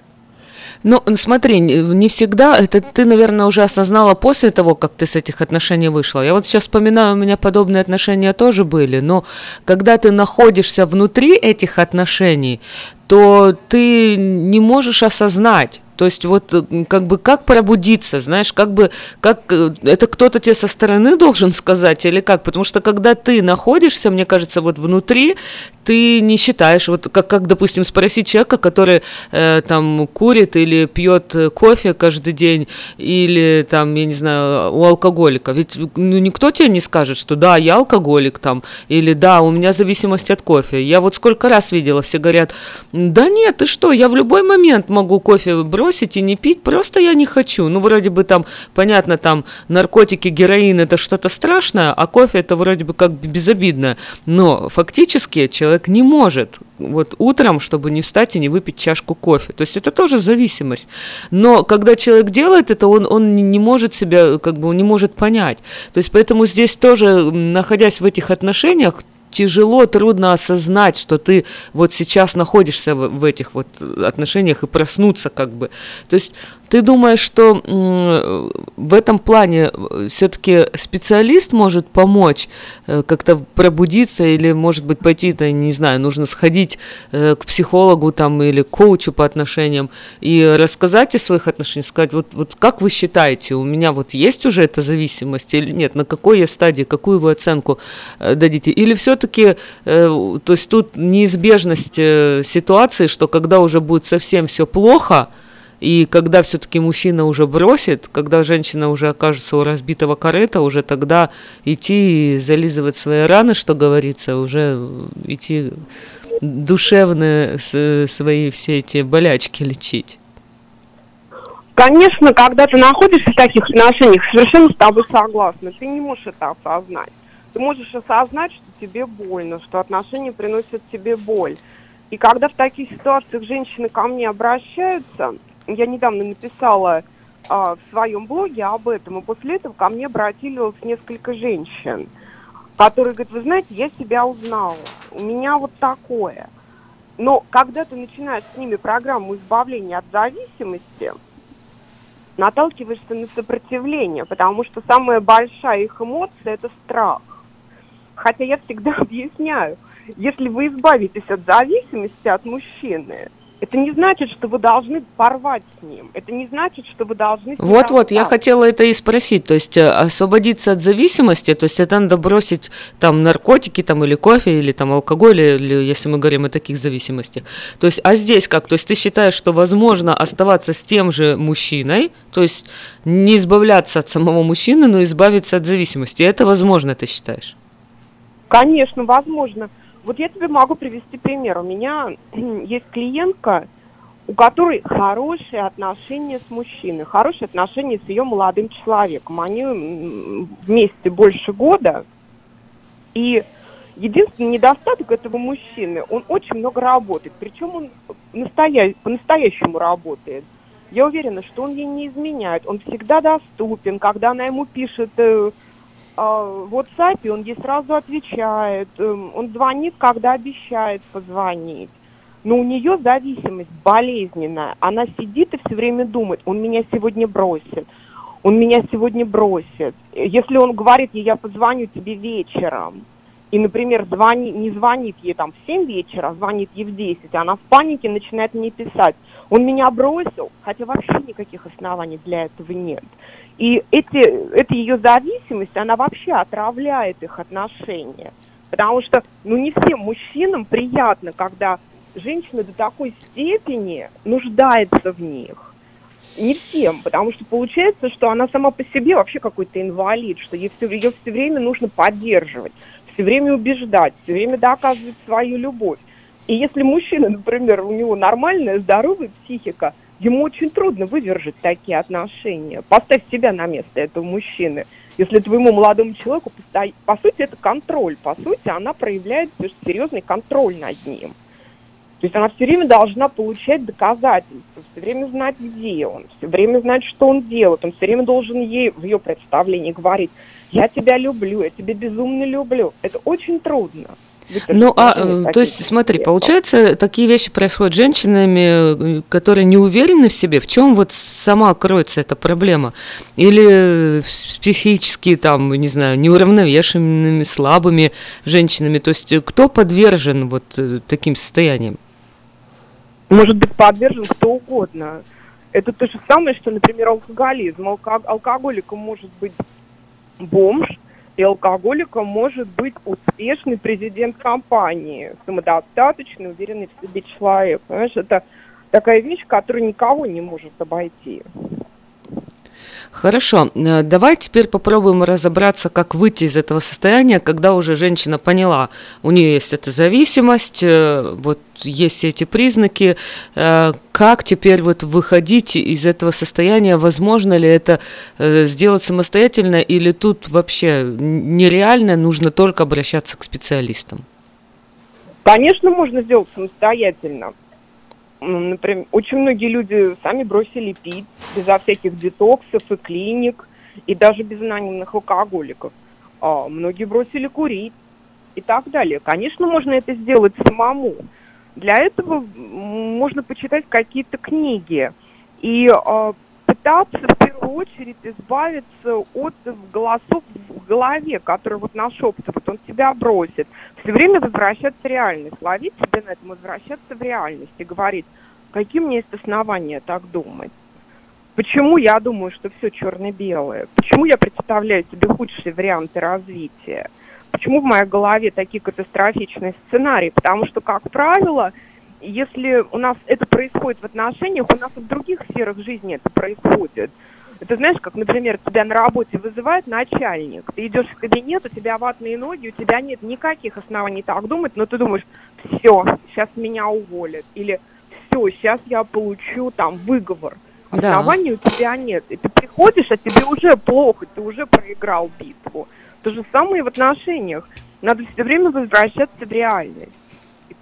Ну, смотри, не всегда, это ты, наверное, уже осознала после того, как ты с этих отношений вышла. Я вот сейчас вспоминаю, у меня подобные отношения тоже были, но когда ты находишься внутри этих отношений, то ты не можешь осознать. То есть вот э, как бы как пробудиться, знаешь, как бы как э, это кто-то тебе со стороны должен сказать или как? Потому что когда ты находишься, мне кажется, вот внутри, ты не считаешь, вот как, как допустим, спросить человека, который э, там курит или пьет э, кофе каждый день, или там, я не знаю, у алкоголика. Ведь ну, никто тебе не скажет, что да, я алкоголик там, или да, у меня зависимость от кофе. Я вот сколько раз видела, все говорят, да нет, ты что, я в любой момент могу кофе бросить и не пить, просто я не хочу. Ну, вроде бы там, понятно, там наркотики, героин это что-то страшное, а кофе это вроде бы как безобидно. Но фактически человек не может вот утром, чтобы не встать и не выпить чашку кофе. То есть это тоже зависимость. Но когда человек делает это, он, он не- может себя, как бы он не может понять. То есть поэтому здесь тоже, находясь в этих отношениях, тяжело, трудно осознать, что ты вот сейчас находишься в, в этих вот отношениях и проснуться как бы. То есть ты думаешь, что в этом плане все-таки специалист может помочь э, как-то пробудиться или, может быть, пойти, то не знаю, нужно сходить э, к психологу там или к коучу по отношениям и рассказать о своих отношениях, сказать, вот, вот как вы считаете, у меня вот есть уже эта зависимость или нет, на какой я стадии, какую вы оценку э, дадите, или все-таки, то есть тут неизбежность э, ситуации, что когда уже будет совсем все плохо, и когда все-таки мужчина уже бросит, когда женщина уже окажется у разбитого корыта, уже тогда идти и зализывать свои раны, что говорится, уже идти душевные свои все эти болячки лечить.
Конечно, когда ты находишься в таких отношениях, совершенно с тобой согласна. Ты не можешь это осознать. Ты можешь осознать, что тебе больно, что отношения приносят тебе боль. И когда в таких ситуациях женщины ко мне обращаются, я недавно написала а, в своем блоге об этом, и после этого ко мне обратилось несколько женщин, которые говорят, вы знаете, я себя узнала, у меня вот такое. Но когда ты начинаешь с ними программу избавления от зависимости, наталкиваешься на сопротивление, потому что самая большая их эмоция – это страх. Хотя я всегда объясняю, если вы избавитесь от зависимости от мужчины, это не значит, что вы должны порвать с ним. Это не значит, что вы должны...
Вот-вот, я хотела это и спросить, то есть э, освободиться от зависимости, то есть это надо бросить там наркотики там или кофе, или там алкоголь, или если мы говорим о таких зависимостях. То есть, а здесь как? То есть ты считаешь, что возможно оставаться с тем же мужчиной, то есть не избавляться от самого мужчины, но избавиться от зависимости. Это возможно, ты считаешь?
Конечно, возможно. Вот я тебе могу привести пример. У меня есть клиентка, у которой хорошие отношения с мужчиной, хорошие отношения с ее молодым человеком. Они вместе больше года, и единственный недостаток этого мужчины, он очень много работает, причем он настоя- по-настоящему работает. Я уверена, что он ей не изменяет, он всегда доступен, когда она ему пишет э, в WhatsApp, он ей сразу отвечает, эм, он звонит, когда обещает позвонить. Но у нее зависимость болезненная. Она сидит и все время думает, он меня сегодня бросит, он меня сегодня бросит. Если он говорит ей, я позвоню тебе вечером, и, например, звони, не звонит ей там в 7 вечера, а звонит ей в 10, она в панике начинает мне писать, он меня бросил, хотя вообще никаких оснований для этого нет. И эти, эта ее зависимость, она вообще отравляет их отношения. Потому что, ну, не всем мужчинам приятно, когда женщина до такой степени нуждается в них. Не всем, потому что получается, что она сама по себе вообще какой-то инвалид, что ей все, ее все время нужно поддерживать, все время убеждать, все время доказывать свою любовь. И если мужчина, например, у него нормальная, здоровая психика, ему очень трудно выдержать такие отношения. Поставь себя на место этого мужчины. Если твоему молодому человеку, по сути, это контроль, по сути, она проявляет серьезный контроль над ним. То есть она все время должна получать доказательства, все время знать, где он, все время знать, что он делает. Он все время должен ей в ее представлении говорить, я тебя люблю, я тебя безумно люблю. Это очень трудно.
Ну, а, э, то есть, смотри, получается, такие вещи происходят с женщинами, э, которые не уверены в себе. В чем вот сама кроется эта проблема? Или с психически, там, не знаю, неуравновешенными, слабыми женщинами? То есть, э, кто подвержен вот э, таким состояниям?
может быть подвержен кто угодно. Это то же самое, что, например, алкоголизм. Алко- алкоголиком может быть бомж, и алкоголиком может быть успешный президент компании, самодостаточный, уверенный в себе человек. Понимаешь, это такая вещь, которая никого не может обойти.
Хорошо, э, давай теперь попробуем разобраться, как выйти из этого состояния, когда уже женщина поняла, у нее есть эта зависимость, э, вот есть эти признаки, э, как теперь вот выходить из этого состояния, возможно ли это сделать самостоятельно или тут вообще нереально, нужно только обращаться к специалистам?
Конечно, можно сделать самостоятельно. Например, очень многие люди сами бросили пить безо всяких детоксов и клиник, и даже без анонимных алкоголиков. А многие бросили курить и так далее. Конечно, можно это сделать самому. Для этого можно почитать какие-то книги и а, пытаться в первую очередь избавиться от голосов в голове, которые вот нашептывают, он тебя бросит. Все время возвращаться в реальность, ловить себя на этом, возвращаться в реальность и говорить, какие меня есть основания так думать. Почему я думаю, что все черно-белое? Почему я представляю себе худшие варианты развития? Почему в моей голове такие катастрофичные сценарии? Потому что, как правило, если у нас это происходит в отношениях, у нас и в других сферах жизни это происходит. Это знаешь, как, например, тебя на работе вызывает начальник, ты идешь в кабинет, у тебя ватные ноги, у тебя нет никаких оснований так думать, но ты думаешь, все, сейчас меня уволят, или все, сейчас я получу там выговор.
Да.
Оснований у тебя нет. И ты приходишь, а тебе уже плохо, ты уже проиграл битву. То же самое и в отношениях. Надо все время возвращаться в реальность.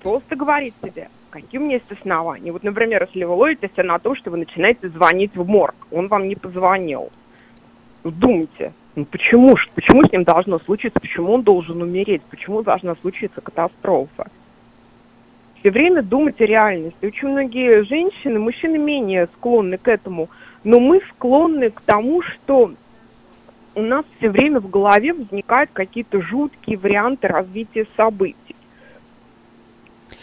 Просто говорить себе, какие у меня есть основания. Вот, например, если вы ловитесь на то, что вы начинаете звонить в морг, он вам не позвонил. Ну, Думайте, ну почему, ж- почему с ним должно случиться, почему он должен умереть, почему должна случиться катастрофа. Все время думать о реальности. Очень многие женщины, мужчины менее склонны к этому, но мы склонны к тому, что у нас все время в голове возникают какие-то жуткие варианты развития событий.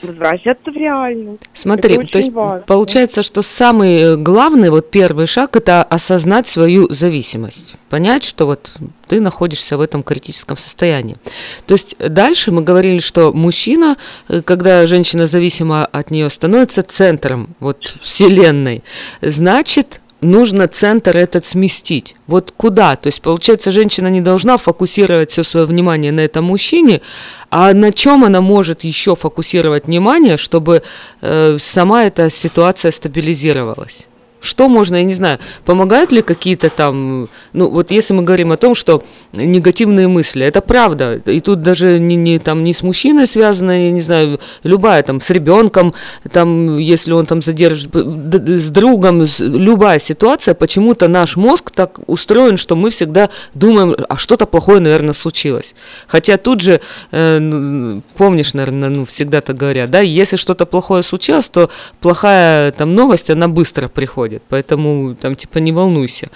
Возвращаться в реальность.
Смотри, то есть
важно.
получается, что самый э, главный, вот первый шаг, это осознать свою зависимость. Понять, что вот ты находишься в этом критическом состоянии. То есть дальше мы говорили, что мужчина, э, когда женщина зависима от нее, становится центром вот вселенной. Значит, нужно центр этот сместить. Вот куда? То есть, получается, женщина не должна фокусировать все свое внимание на этом мужчине, а на чем она может еще фокусировать внимание, чтобы э, сама эта ситуация стабилизировалась? Что можно, я не знаю, помогают ли какие-то там, ну вот если мы говорим о том, что негативные мысли, это правда, и тут даже не, не, там, не с мужчиной связано, я не знаю, любая там с ребенком, там, если он там задержит, с другом, с- любая ситуация, почему-то наш мозг так устроен, что мы всегда думаем, а что-то плохое, наверное, случилось. Хотя тут же, э, ну, помнишь, наверное, ну, всегда так говорят, да, если что-то плохое случилось, то плохая там новость, она быстро приходит, поэтому там типа не волнуйся.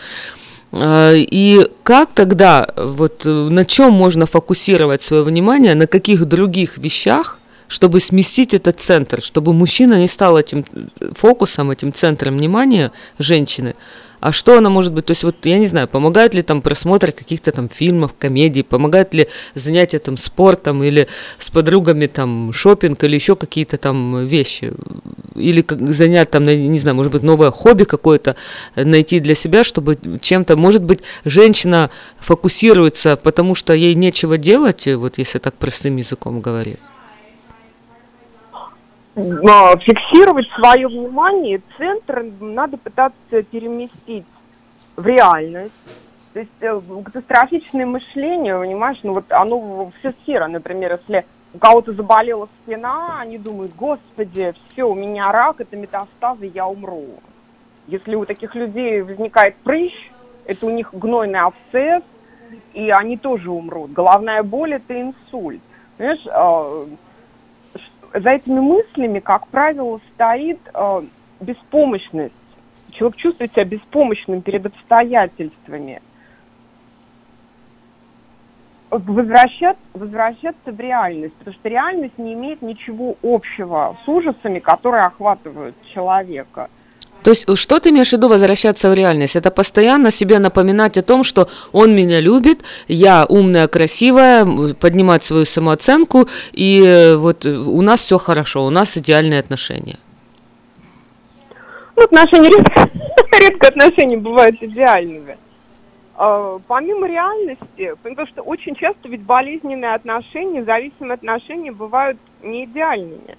А, И как тогда, вот э, на чем можно фокусировать свое внимание, на каких других вещах, чтобы сместить этот центр, чтобы мужчина не стал этим э, фокусом, этим центром внимания женщины, а что она может быть, то есть вот я не знаю, помогает ли там просмотр каких-то там фильмов, комедий, помогает ли занятия там спортом или с подругами там шопинг или еще какие-то там вещи, или как занять там, не знаю, может быть новое хобби какое-то э, найти для себя, чтобы чем-то, может быть, женщина фокусируется, потому что ей нечего делать, вот если так простым языком говорить.
А, фиксировать свое внимание, центр надо пытаться переместить в реальность. То есть э, катастрофичное мышление, понимаешь, ну вот оно все сферы, например, если у кого-то заболела спина, они думают, господи, все, у меня рак, это метастазы, я умру. Если у таких людей возникает прыщ, это у них гнойный абсцесс, и они тоже умрут. Головная боль – это инсульт. Понимаешь, а, за этими мыслями, как правило, стоит а, беспомощность. Человек чувствует себя беспомощным перед обстоятельствами. Возвращаться, возвращаться в реальность, потому что реальность не имеет ничего общего с ужасами, которые охватывают человека.
То есть, что ты имеешь в виду возвращаться в реальность? Это постоянно себе напоминать о том, что он меня любит, я умная, красивая, поднимать свою самооценку, и э, вот у нас все хорошо, у нас идеальные отношения.
Ну, отношения редко, редко отношения бывают идеальными. А, Помимо реальности, потому что очень часто ведь болезненные отношения, зависимые отношения бывают не идеальными.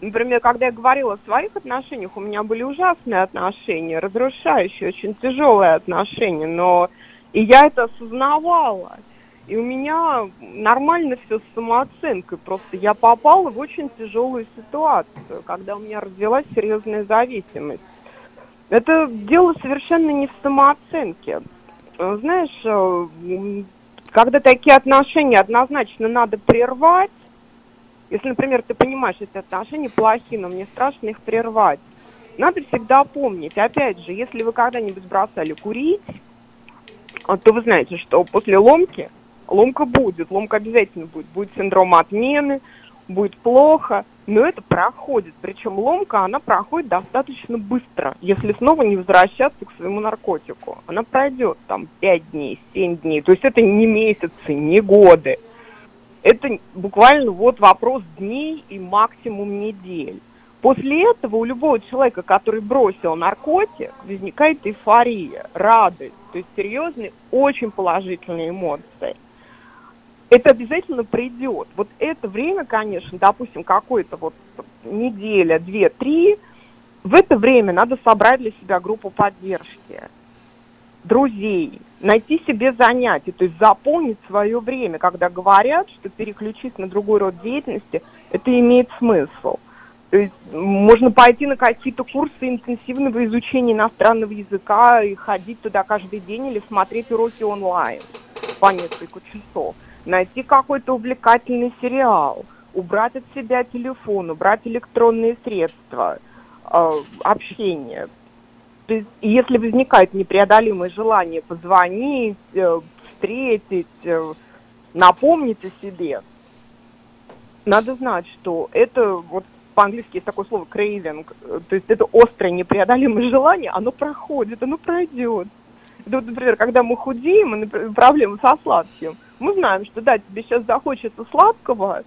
Например, когда я говорила о своих отношениях, у меня были ужасные отношения, разрушающие, очень тяжелые отношения, но и я это осознавала. И у меня нормально все с самооценкой, просто я попала в очень тяжелую ситуацию, когда у меня развилась серьезная зависимость. Это дело совершенно не в самооценке. Э, Знаешь, э, когда такие отношения однозначно надо прервать, если, например, ты понимаешь, эти отношения плохие, но мне страшно их прервать, надо всегда помнить, опять же, если вы когда-нибудь бросали курить, а, то вы знаете, что после ломки, ломка будет, ломка обязательно будет. Будет синдром отмены, будет плохо, но это проходит. Причем ломка, она проходит достаточно быстро, если снова не возвращаться к своему наркотику. Она пройдет там 5 дней, 7 дней. То есть это не месяцы, не годы. Это буквально вот вопрос дней и максимум недель. После этого у любого человека, который бросил наркотик, возникает эйфория, радость, то есть серьезные, очень положительные эмоции. Это обязательно придет. Вот это время, конечно, допустим, какое-то вот неделя, две, три, в это время надо собрать для себя группу поддержки, друзей, найти себе занятие, то есть заполнить свое время, когда говорят, что переключить на другой род деятельности, это имеет смысл. То есть можно пойти на какие-то курсы интенсивного изучения иностранного языка и ходить туда каждый день или смотреть уроки онлайн по несколько часов. Найти какой-то увлекательный сериал, убрать от себя телефон, убрать электронные средства, э, общение. То есть, если возникает непреодолимое желание позвонить, э, встретить, э, напомнить о себе, надо знать, что это вот по-английски есть такое слово craving, э, то есть это острое непреодолимое желание, оно проходит, оно пройдет. Это вот, например, когда мы худеем, и, например, проблемы со сладким, мы знаем, что да, тебе сейчас захочется сладкого,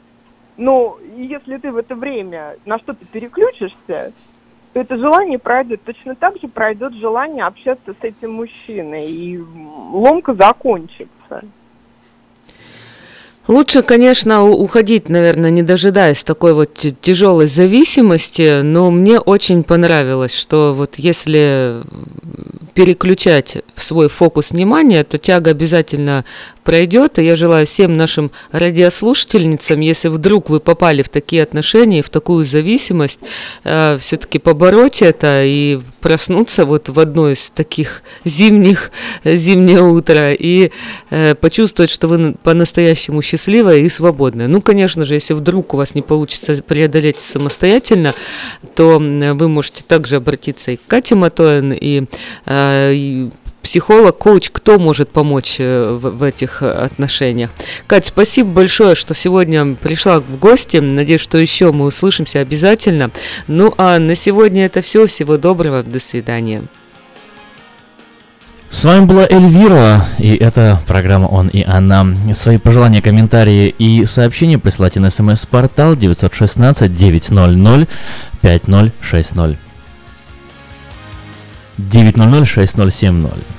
но если ты в это время на что-то переключишься,
то это желание пройдет. Точно так же пройдет желание общаться с этим мужчиной, и ломка закончится.
Лучше, конечно, уходить, наверное, не дожидаясь такой вот тяжелой зависимости, но мне очень понравилось, что вот если переключать свой фокус внимания, то тяга обязательно пройдет. И я желаю всем нашим радиослушательницам, если вдруг вы попали в такие отношения, в такую зависимость, все-таки побороть это и проснуться вот в одно из таких зимних, зимнее утро и э, почувствовать, что вы по-настоящему счастливая и свободная. Ну, конечно же, если вдруг у вас не получится преодолеть самостоятельно, то вы можете также обратиться и к Кате Матоин, и, э, психолог, коуч, кто может помочь э, в, в этих э, отношениях. Кать, спасибо большое, что сегодня пришла в гости. Надеюсь, что еще мы услышимся обязательно. Ну а на сегодня это все. Всего доброго. До свидания.
С вами была Эльвира, и это программа «Он и она». Свои пожелания, комментарии и сообщения присылайте на смс-портал 916-900-5060. 900-6070.